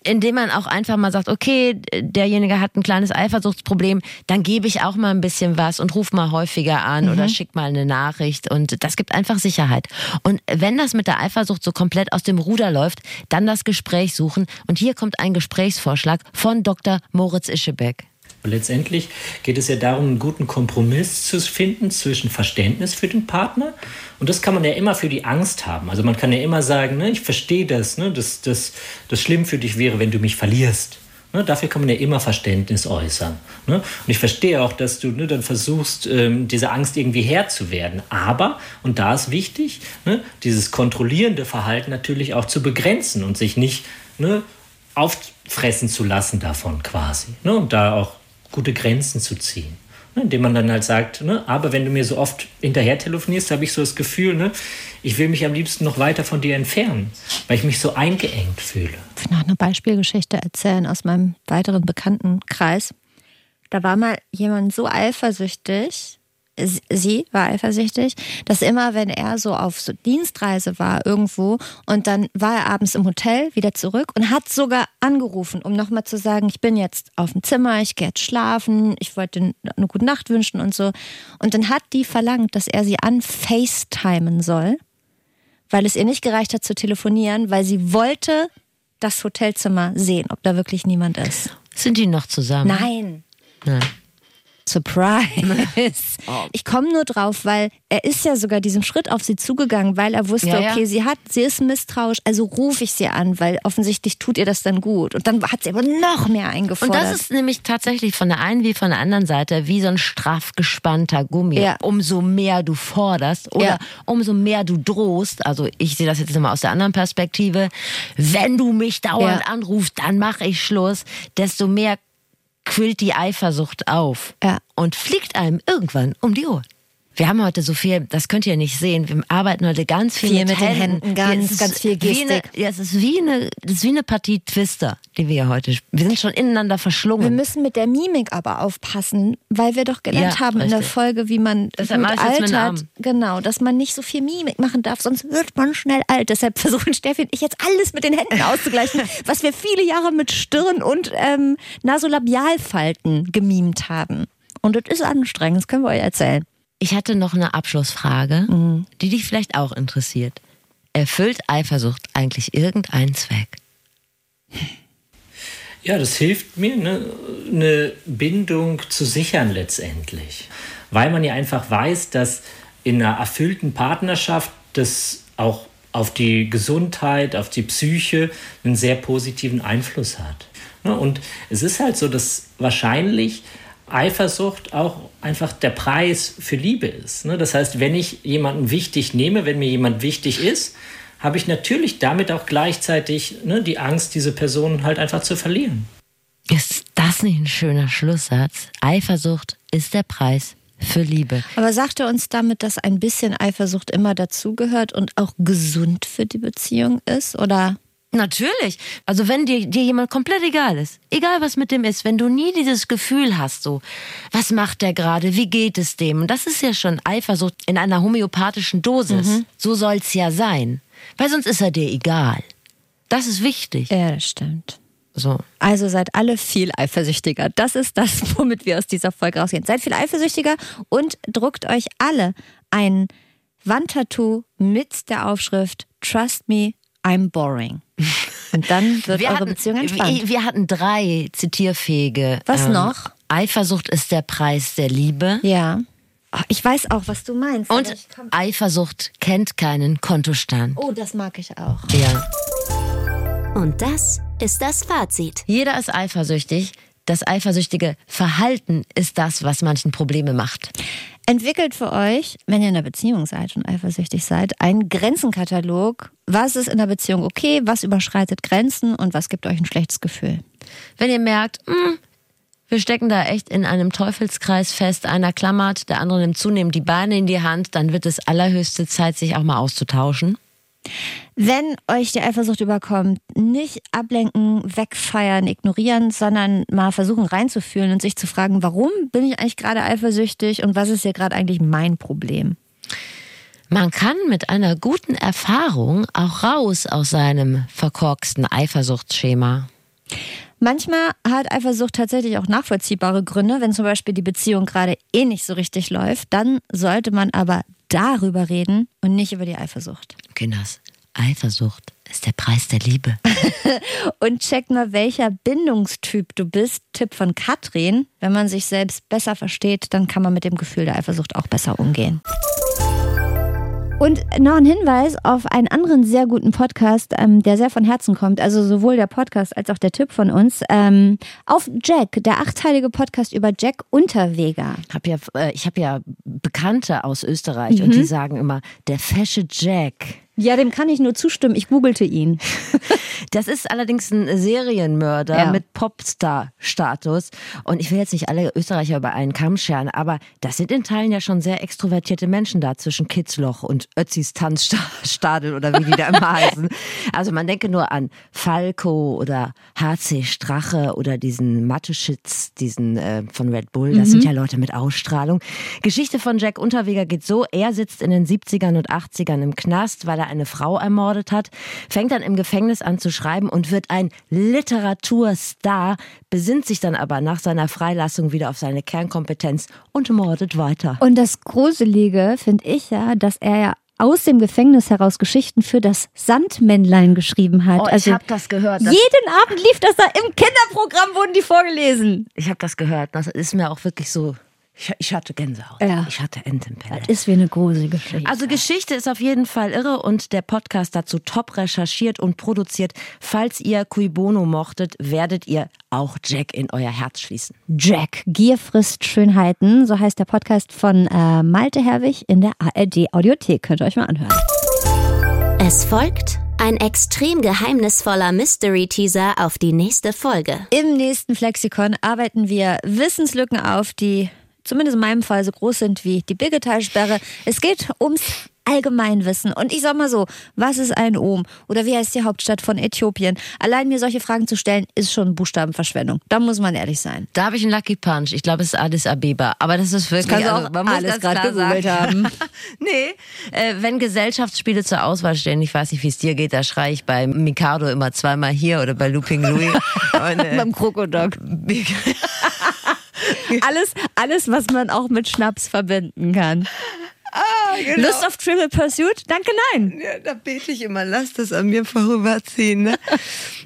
Indem man auch einfach mal sagt, okay, derjenige hat ein kleines Eifersuchtsproblem, dann gebe ich auch mal ein bisschen was und ruf mal häufiger an oder schick mal eine Nachricht und das gibt einfach Sicherheit. Und wenn das mit der Eifersucht so komplett aus dem Ruder läuft, dann das Gespräch suchen und hier kommt ein Gesprächsvorschlag von Dr. Moritz Ischebeck. Letztendlich geht es ja darum, einen guten Kompromiss zu finden zwischen Verständnis für den Partner. Und das kann man ja immer für die Angst haben. Also man kann ja immer sagen, ne, ich verstehe das, ne, dass das, das schlimm für dich wäre, wenn du mich verlierst. Ne, dafür kann man ja immer Verständnis äußern. Ne? Und ich verstehe auch, dass du ne, dann versuchst, ähm, dieser Angst irgendwie Herr zu werden. Aber, und da ist wichtig, ne, dieses kontrollierende Verhalten natürlich auch zu begrenzen und sich nicht ne, auffressen zu lassen davon quasi. Ne? Und da auch gute Grenzen zu ziehen. Ne? Indem man dann halt sagt, ne? aber wenn du mir so oft hinterher telefonierst, habe ich so das Gefühl, ne? ich will mich am liebsten noch weiter von dir entfernen, weil ich mich so eingeengt fühle. Ich will noch eine Beispielgeschichte erzählen aus meinem weiteren Bekanntenkreis. Da war mal jemand so eifersüchtig, sie war eifersüchtig, dass immer, wenn er so auf so Dienstreise war irgendwo und dann war er abends im Hotel wieder zurück und hat sogar angerufen, um nochmal zu sagen, ich bin jetzt auf dem Zimmer, ich gehe jetzt schlafen, ich wollte eine gute Nacht wünschen und so. Und dann hat die verlangt, dass er sie an FaceTimen soll weil es ihr nicht gereicht hat zu telefonieren, weil sie wollte das Hotelzimmer sehen, ob da wirklich niemand ist. Sind die noch zusammen? Nein. Nein. Surprise. Ich komme nur drauf, weil er ist ja sogar diesen Schritt auf sie zugegangen, weil er wusste, Ja, ja. okay, sie hat, sie ist misstrauisch, also rufe ich sie an, weil offensichtlich tut ihr das dann gut. Und dann hat sie aber noch mehr Und eingefordert. das ist nämlich tatsächlich von der einen wie von der anderen Seite wie so ein straff gespannter Gummi. Ja. Umso mehr du forderst oder umso mehr du drohst, also ich sehe das jetzt immer aus der anderen Perspektive, wenn du mich dauernd anrufst, dann mache ich Schluss, desto mehr quillt die Eifersucht auf Ja. und fliegt einem irgendwann um die Ohren. Wir haben heute so viel, das könnt ihr nicht sehen. Wir arbeiten heute ganz viel, Viel mit, mit den Händen, ganz, ist ganz viel wie eine, Gestik. ja, es ist wie eine, das ist wie eine Partie Twister, die wir heute. Wir sind schon ineinander wir verschlungen. müssen mit der Mimik aber aufpassen, weil wir doch gelernt Ja, haben in der richtig. Folge, wie man Deshalb gut altert. Genau, dass man nicht so viel Mimik machen darf, sonst wird man schnell alt. Deshalb versuchen Steffi und ich jetzt alles mit den Händen auszugleichen, was wir viele Jahre mit Stirn und ähm, Nasolabialfalten gemimt haben. Und das ist anstrengend, das können wir euch erzählen. Ich hatte noch eine Abschlussfrage, Mhm. die dich vielleicht auch interessiert. Erfüllt Eifersucht eigentlich irgendeinen Zweck? Ja, das hilft mir, ne, eine Bindung zu sichern letztendlich. Weil man ja einfach weiß, dass in einer erfüllten Partnerschaft das auch auf die Gesundheit, auf die Psyche einen sehr positiven Einfluss hat. Ne, Und es ist halt so, dass wahrscheinlich Eifersucht auch einfach der Preis für Liebe ist. ne. Das heißt, wenn ich jemanden wichtig nehme, wenn mir jemand wichtig ist, habe ich natürlich damit auch gleichzeitig ne, die Angst, diese Person halt einfach zu verlieren. Ist das nicht ein schöner Schlusssatz? Eifersucht ist der Preis für Liebe. Aber sagt er uns damit, dass ein bisschen Eifersucht immer dazugehört und auch gesund für die Beziehung ist? Oder Natürlich. Also wenn dir, dir jemand komplett egal ist, egal was mit dem ist, wenn du nie dieses Gefühl hast, so, was macht der gerade, wie geht es dem? Und das ist ja schon Eifersucht in einer homöopathischen Dosis. So soll's ja sein. Weil sonst ist er dir egal. Das ist wichtig. ja, das stimmt. So. Also seid alle viel eifersüchtiger. Das ist das, womit wir aus dieser Folge rausgehen. Seid viel eifersüchtiger und druckt euch alle ein Wandtattoo mit der Aufschrift Trust me, I'm boring. Und dann wird eure Beziehung entspannt. wir, wir hatten drei zitierfähige. ähm, Was noch? Eifersucht ist der Preis der Liebe. Ja. Oh, ich weiß auch, was du meinst. Und Eifersucht kennt keinen Kontostand. oh, das mag ich auch. Ja. Und das ist das Fazit. Jeder ist eifersüchtig. Das eifersüchtige Verhalten ist das, was manchen Probleme macht. Entwickelt für euch, wenn ihr in einer Beziehung seid und eifersüchtig seid, einen Grenzenkatalog. Was ist in der Beziehung okay, was überschreitet Grenzen und was gibt euch ein schlechtes Gefühl? Wenn ihr merkt, hm, wir stecken da echt in einem Teufelskreis fest, einer klammert, der andere nimmt zunehmend die Beine in die Hand, dann wird es allerhöchste Zeit, sich auch mal auszutauschen. Wenn euch die Eifersucht überkommt, nicht ablenken, wegfeiern, ignorieren, sondern mal versuchen reinzufühlen und sich zu fragen, warum bin ich eigentlich gerade eifersüchtig und was ist hier gerade eigentlich mein Problem? Man kann mit einer guten Erfahrung auch raus aus seinem verkorksten Eifersuchtsschema. Manchmal hat Eifersucht tatsächlich auch nachvollziehbare Gründe. Wenn zum Beispiel die Beziehung gerade eh nicht so richtig läuft, dann sollte man aber darüber reden und nicht über die Eifersucht. Kinders, Eifersucht ist der Preis der Liebe. Und check mal, welcher Bindungstyp du bist. Tipp von Katrin. Wenn man sich selbst besser versteht, dann kann man mit dem Gefühl der Eifersucht auch besser umgehen. Und noch ein Hinweis auf einen anderen sehr guten Podcast, ähm, der sehr von Herzen kommt. Also sowohl der Podcast als auch der Tipp von uns. Ähm, auf Jack, der achteilige Podcast über Jack Unterweger. Hab ja, äh, ich habe ja Bekannte aus Österreich und die sagen immer, der fesche Jack. Ja, dem kann ich nur zustimmen. Ich googelte ihn. Das ist allerdings ein Serienmörder Ja. mit Popstar-Status. Und ich will jetzt nicht alle Österreicher über einen Kamm scheren, aber das sind in Teilen ja schon sehr extrovertierte Menschen da zwischen Kitzloch und Ötzis Tanzstadel oder wie die da immer heißen. Also man denke nur an Falco oder HC Strache oder diesen Mateschitz, diesen äh, von Red Bull. Das sind ja Leute mit Ausstrahlung. Geschichte von Jack Unterweger geht so, er sitzt in den 70ern und 80ern im Knast, weil er eine Frau ermordet hat, fängt dann im Gefängnis an zu schreiben und wird ein Literaturstar, besinnt sich dann aber nach seiner Freilassung wieder auf seine Kernkompetenz und mordet weiter. Und das Gruselige finde ich ja, dass er ja aus dem Gefängnis heraus Geschichten für das Sandmännlein geschrieben hat. Oh, ich also habe das gehört. Jeden Abend lief das da im Kinderprogramm, wurden die vorgelesen. ich habe das gehört. Das ist mir auch wirklich so. Ich, ich hatte Gänsehaut. Ja. Ich hatte Entenpelle. Das ist wie eine gruselige Geschichte. Also Geschichte ist auf jeden Fall irre und der Podcast dazu top recherchiert und produziert. Falls ihr Cui Bono mochtet, werdet ihr auch Jack in euer Herz schließen. Jack, Gier frisst Schönheiten, so heißt der Podcast von äh, Malte Herwig in der ARD Audiothek. Könnt ihr euch mal anhören. Es folgt ein extrem geheimnisvoller Mystery-Teaser auf die nächste Folge. Im nächsten Flexikon arbeiten wir Wissenslücken auf, die zumindest in meinem Fall so groß sind wie die Biggetalsperre. Es geht ums Allgemeinwissen. Und ich sag mal so, was ist ein Ohm? Oder wie heißt die Hauptstadt von Äthiopien? Allein mir solche Fragen zu stellen, ist schon Buchstabenverschwendung. Da muss man ehrlich sein. Da habe ich einen Lucky Punch. Ich glaube, es ist Addis Abeba. Aber das ist wirklich. kannst du also, auch man muss alles klar gegoogelt haben. nee, äh, wenn Gesellschaftsspiele zur Auswahl stehen, ich weiß nicht, wie es dir geht, da schreie ich bei Mikado immer zweimal hier oder bei Looping Louis. Und, äh, Beim Krokodok. alles, alles, was man auch mit Schnaps verbinden kann. Lust auf Triple Pursuit? Danke, nein. Ja, da bete ich immer, lass das an mir vorüberziehen. Ne?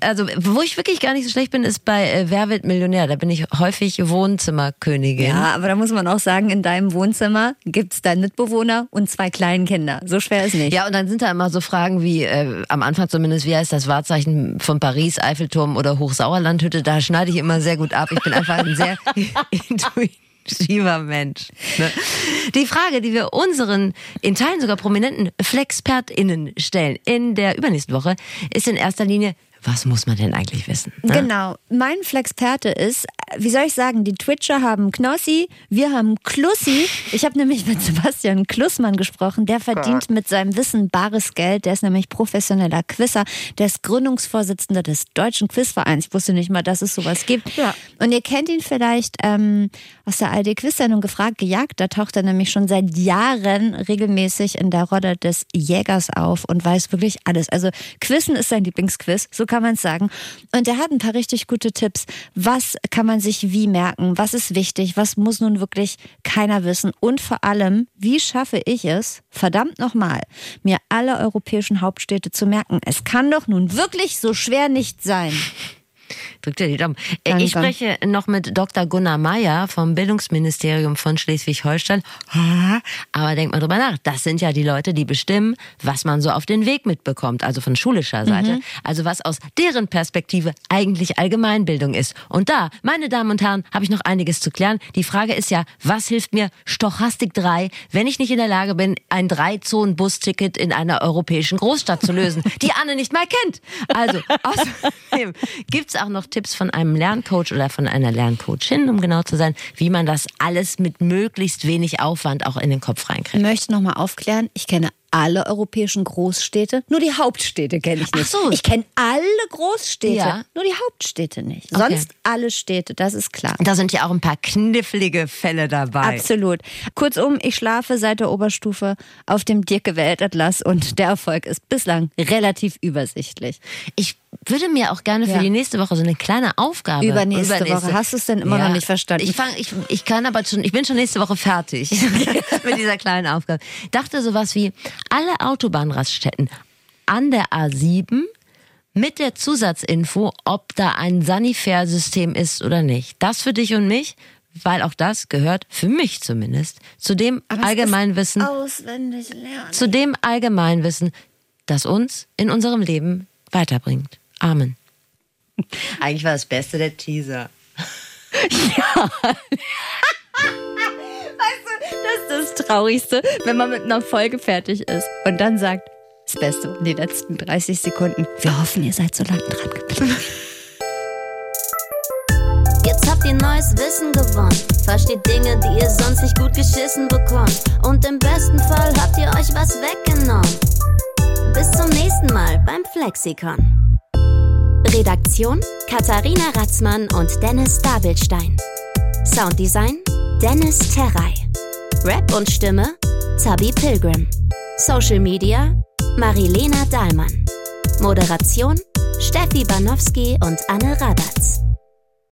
Also, wo ich wirklich gar nicht so schlecht bin, ist bei äh, Wer wird Millionär. Da bin ich häufig Wohnzimmerkönigin. Ja, aber da muss man auch sagen, in deinem Wohnzimmer gibt es deinen Mitbewohner und zwei kleinen Kinder. So schwer ist nicht. Ja, und dann sind da immer so Fragen wie, äh, am Anfang zumindest, wie heißt das Wahrzeichen von Paris, Eiffelturm oder Hochsauerlandhütte? Da schneide ich immer sehr gut ab. Ich bin einfach ein sehr intuitiver Mensch. Ne? Die Frage, die wir unseren, in Teilen sogar prominenten FlexpertInnen stellen in der übernächsten Woche, ist in erster Linie, was muss man denn eigentlich wissen? Ne? Genau. Mein Flexperte ist, wie soll ich sagen, die Twitcher haben Knossi, wir haben Klussi. Ich habe nämlich mit Sebastian Klussmann gesprochen. Der verdient mit seinem Wissen bares Geld. Der ist nämlich professioneller Quizzer. Der ist Gründungsvorsitzender des Deutschen Quizvereins. Ich wusste nicht mal, dass es sowas gibt. Ja. Und ihr kennt ihn vielleicht ähm, aus der ARD Quiz-Sendung gefragt, gejagt. Da taucht er nämlich schon seit Jahren regelmäßig in der Rolle des Jägers auf und weiß wirklich alles. Also Quizzen ist sein Lieblingsquiz, so kann man es sagen. Und er hat ein paar richtig gute Tipps. Was kann man sich wie merken? Was ist wichtig? Was muss nun wirklich keiner wissen? Und vor allem, wie schaffe ich es, verdammt nochmal, mir alle europäischen Hauptstädte zu merken? Es kann doch nun wirklich so schwer nicht sein. Drückt dir die Daumen. Äh, Danke. Ich spreche noch mit Dr. Gunnar Meyer vom Bildungsministerium von Schleswig-Holstein. Aber denkt mal drüber nach. Das sind ja die Leute, die bestimmen, was man so auf den Weg mitbekommt, also von schulischer Seite. Also was aus deren Perspektive eigentlich Allgemeinbildung ist. Und da, meine Damen und Herren, habe ich noch einiges zu klären. Die Frage ist ja, was hilft mir Stochastik 3, wenn ich nicht in der Lage bin, ein Drei-Zonen-Busticket in einer europäischen Großstadt zu lösen, die Anne nicht mal kennt. Also, außerdem auch noch Tipps von einem Lerncoach oder von einer Lerncoachin, um genau zu sein, wie man das alles mit möglichst wenig Aufwand auch in den Kopf Ich reinkriegt. möchte nochmal aufklären, ich kenne alle europäischen Großstädte, nur die Hauptstädte kenne ich nicht. Ach so. Ich kenne alle Großstädte, Ja. nur die Hauptstädte nicht. Okay. Sonst alle Städte, das ist klar. Da sind ja auch ein paar knifflige Fälle dabei. Absolut. Kurzum, ich schlafe seit der Oberstufe auf dem Dirke Weltatlas und der Erfolg ist bislang relativ übersichtlich. Ich würde mir auch gerne für Ja. die nächste Woche so eine kleine Aufgabe. Übernächste Woche. Hast du es denn immer noch nicht verstanden? Ich, fang, ich, ich kann aber schon, ich bin schon nächste Woche fertig mit dieser kleinen Aufgabe. Dachte sowas wie alle Autobahnraststätten an der A7 mit der Zusatzinfo, ob da ein Sanifair-System ist oder nicht. Das für dich und mich, weil auch das gehört, für mich zumindest, zu dem Allgemeinwissen, Auswendig lernen. zu dem Allgemeinwissen, das uns in unserem Leben weiterbringt. Amen. Eigentlich war das Beste der Teaser. Das ist das Traurigste, wenn man mit einer Folge fertig ist und dann sagt, das Beste in den letzten 30 Sekunden. Wir hoffen, ihr seid so lange dran geblieben. Jetzt habt ihr neues Wissen gewonnen. Versteht Dinge, die ihr sonst nicht gut geschissen bekommt. Und im besten Fall habt ihr euch was weggenommen. Bis zum nächsten Mal beim Flexikon. Redaktion Katharina Ratzmann und Dennis Dabelstein. Sounddesign Dennis Terrei. Rap und Stimme Zabi Pilgrim. Social Media Marilena Dahlmann. Moderation Steffi Banowski und Anne Radatz.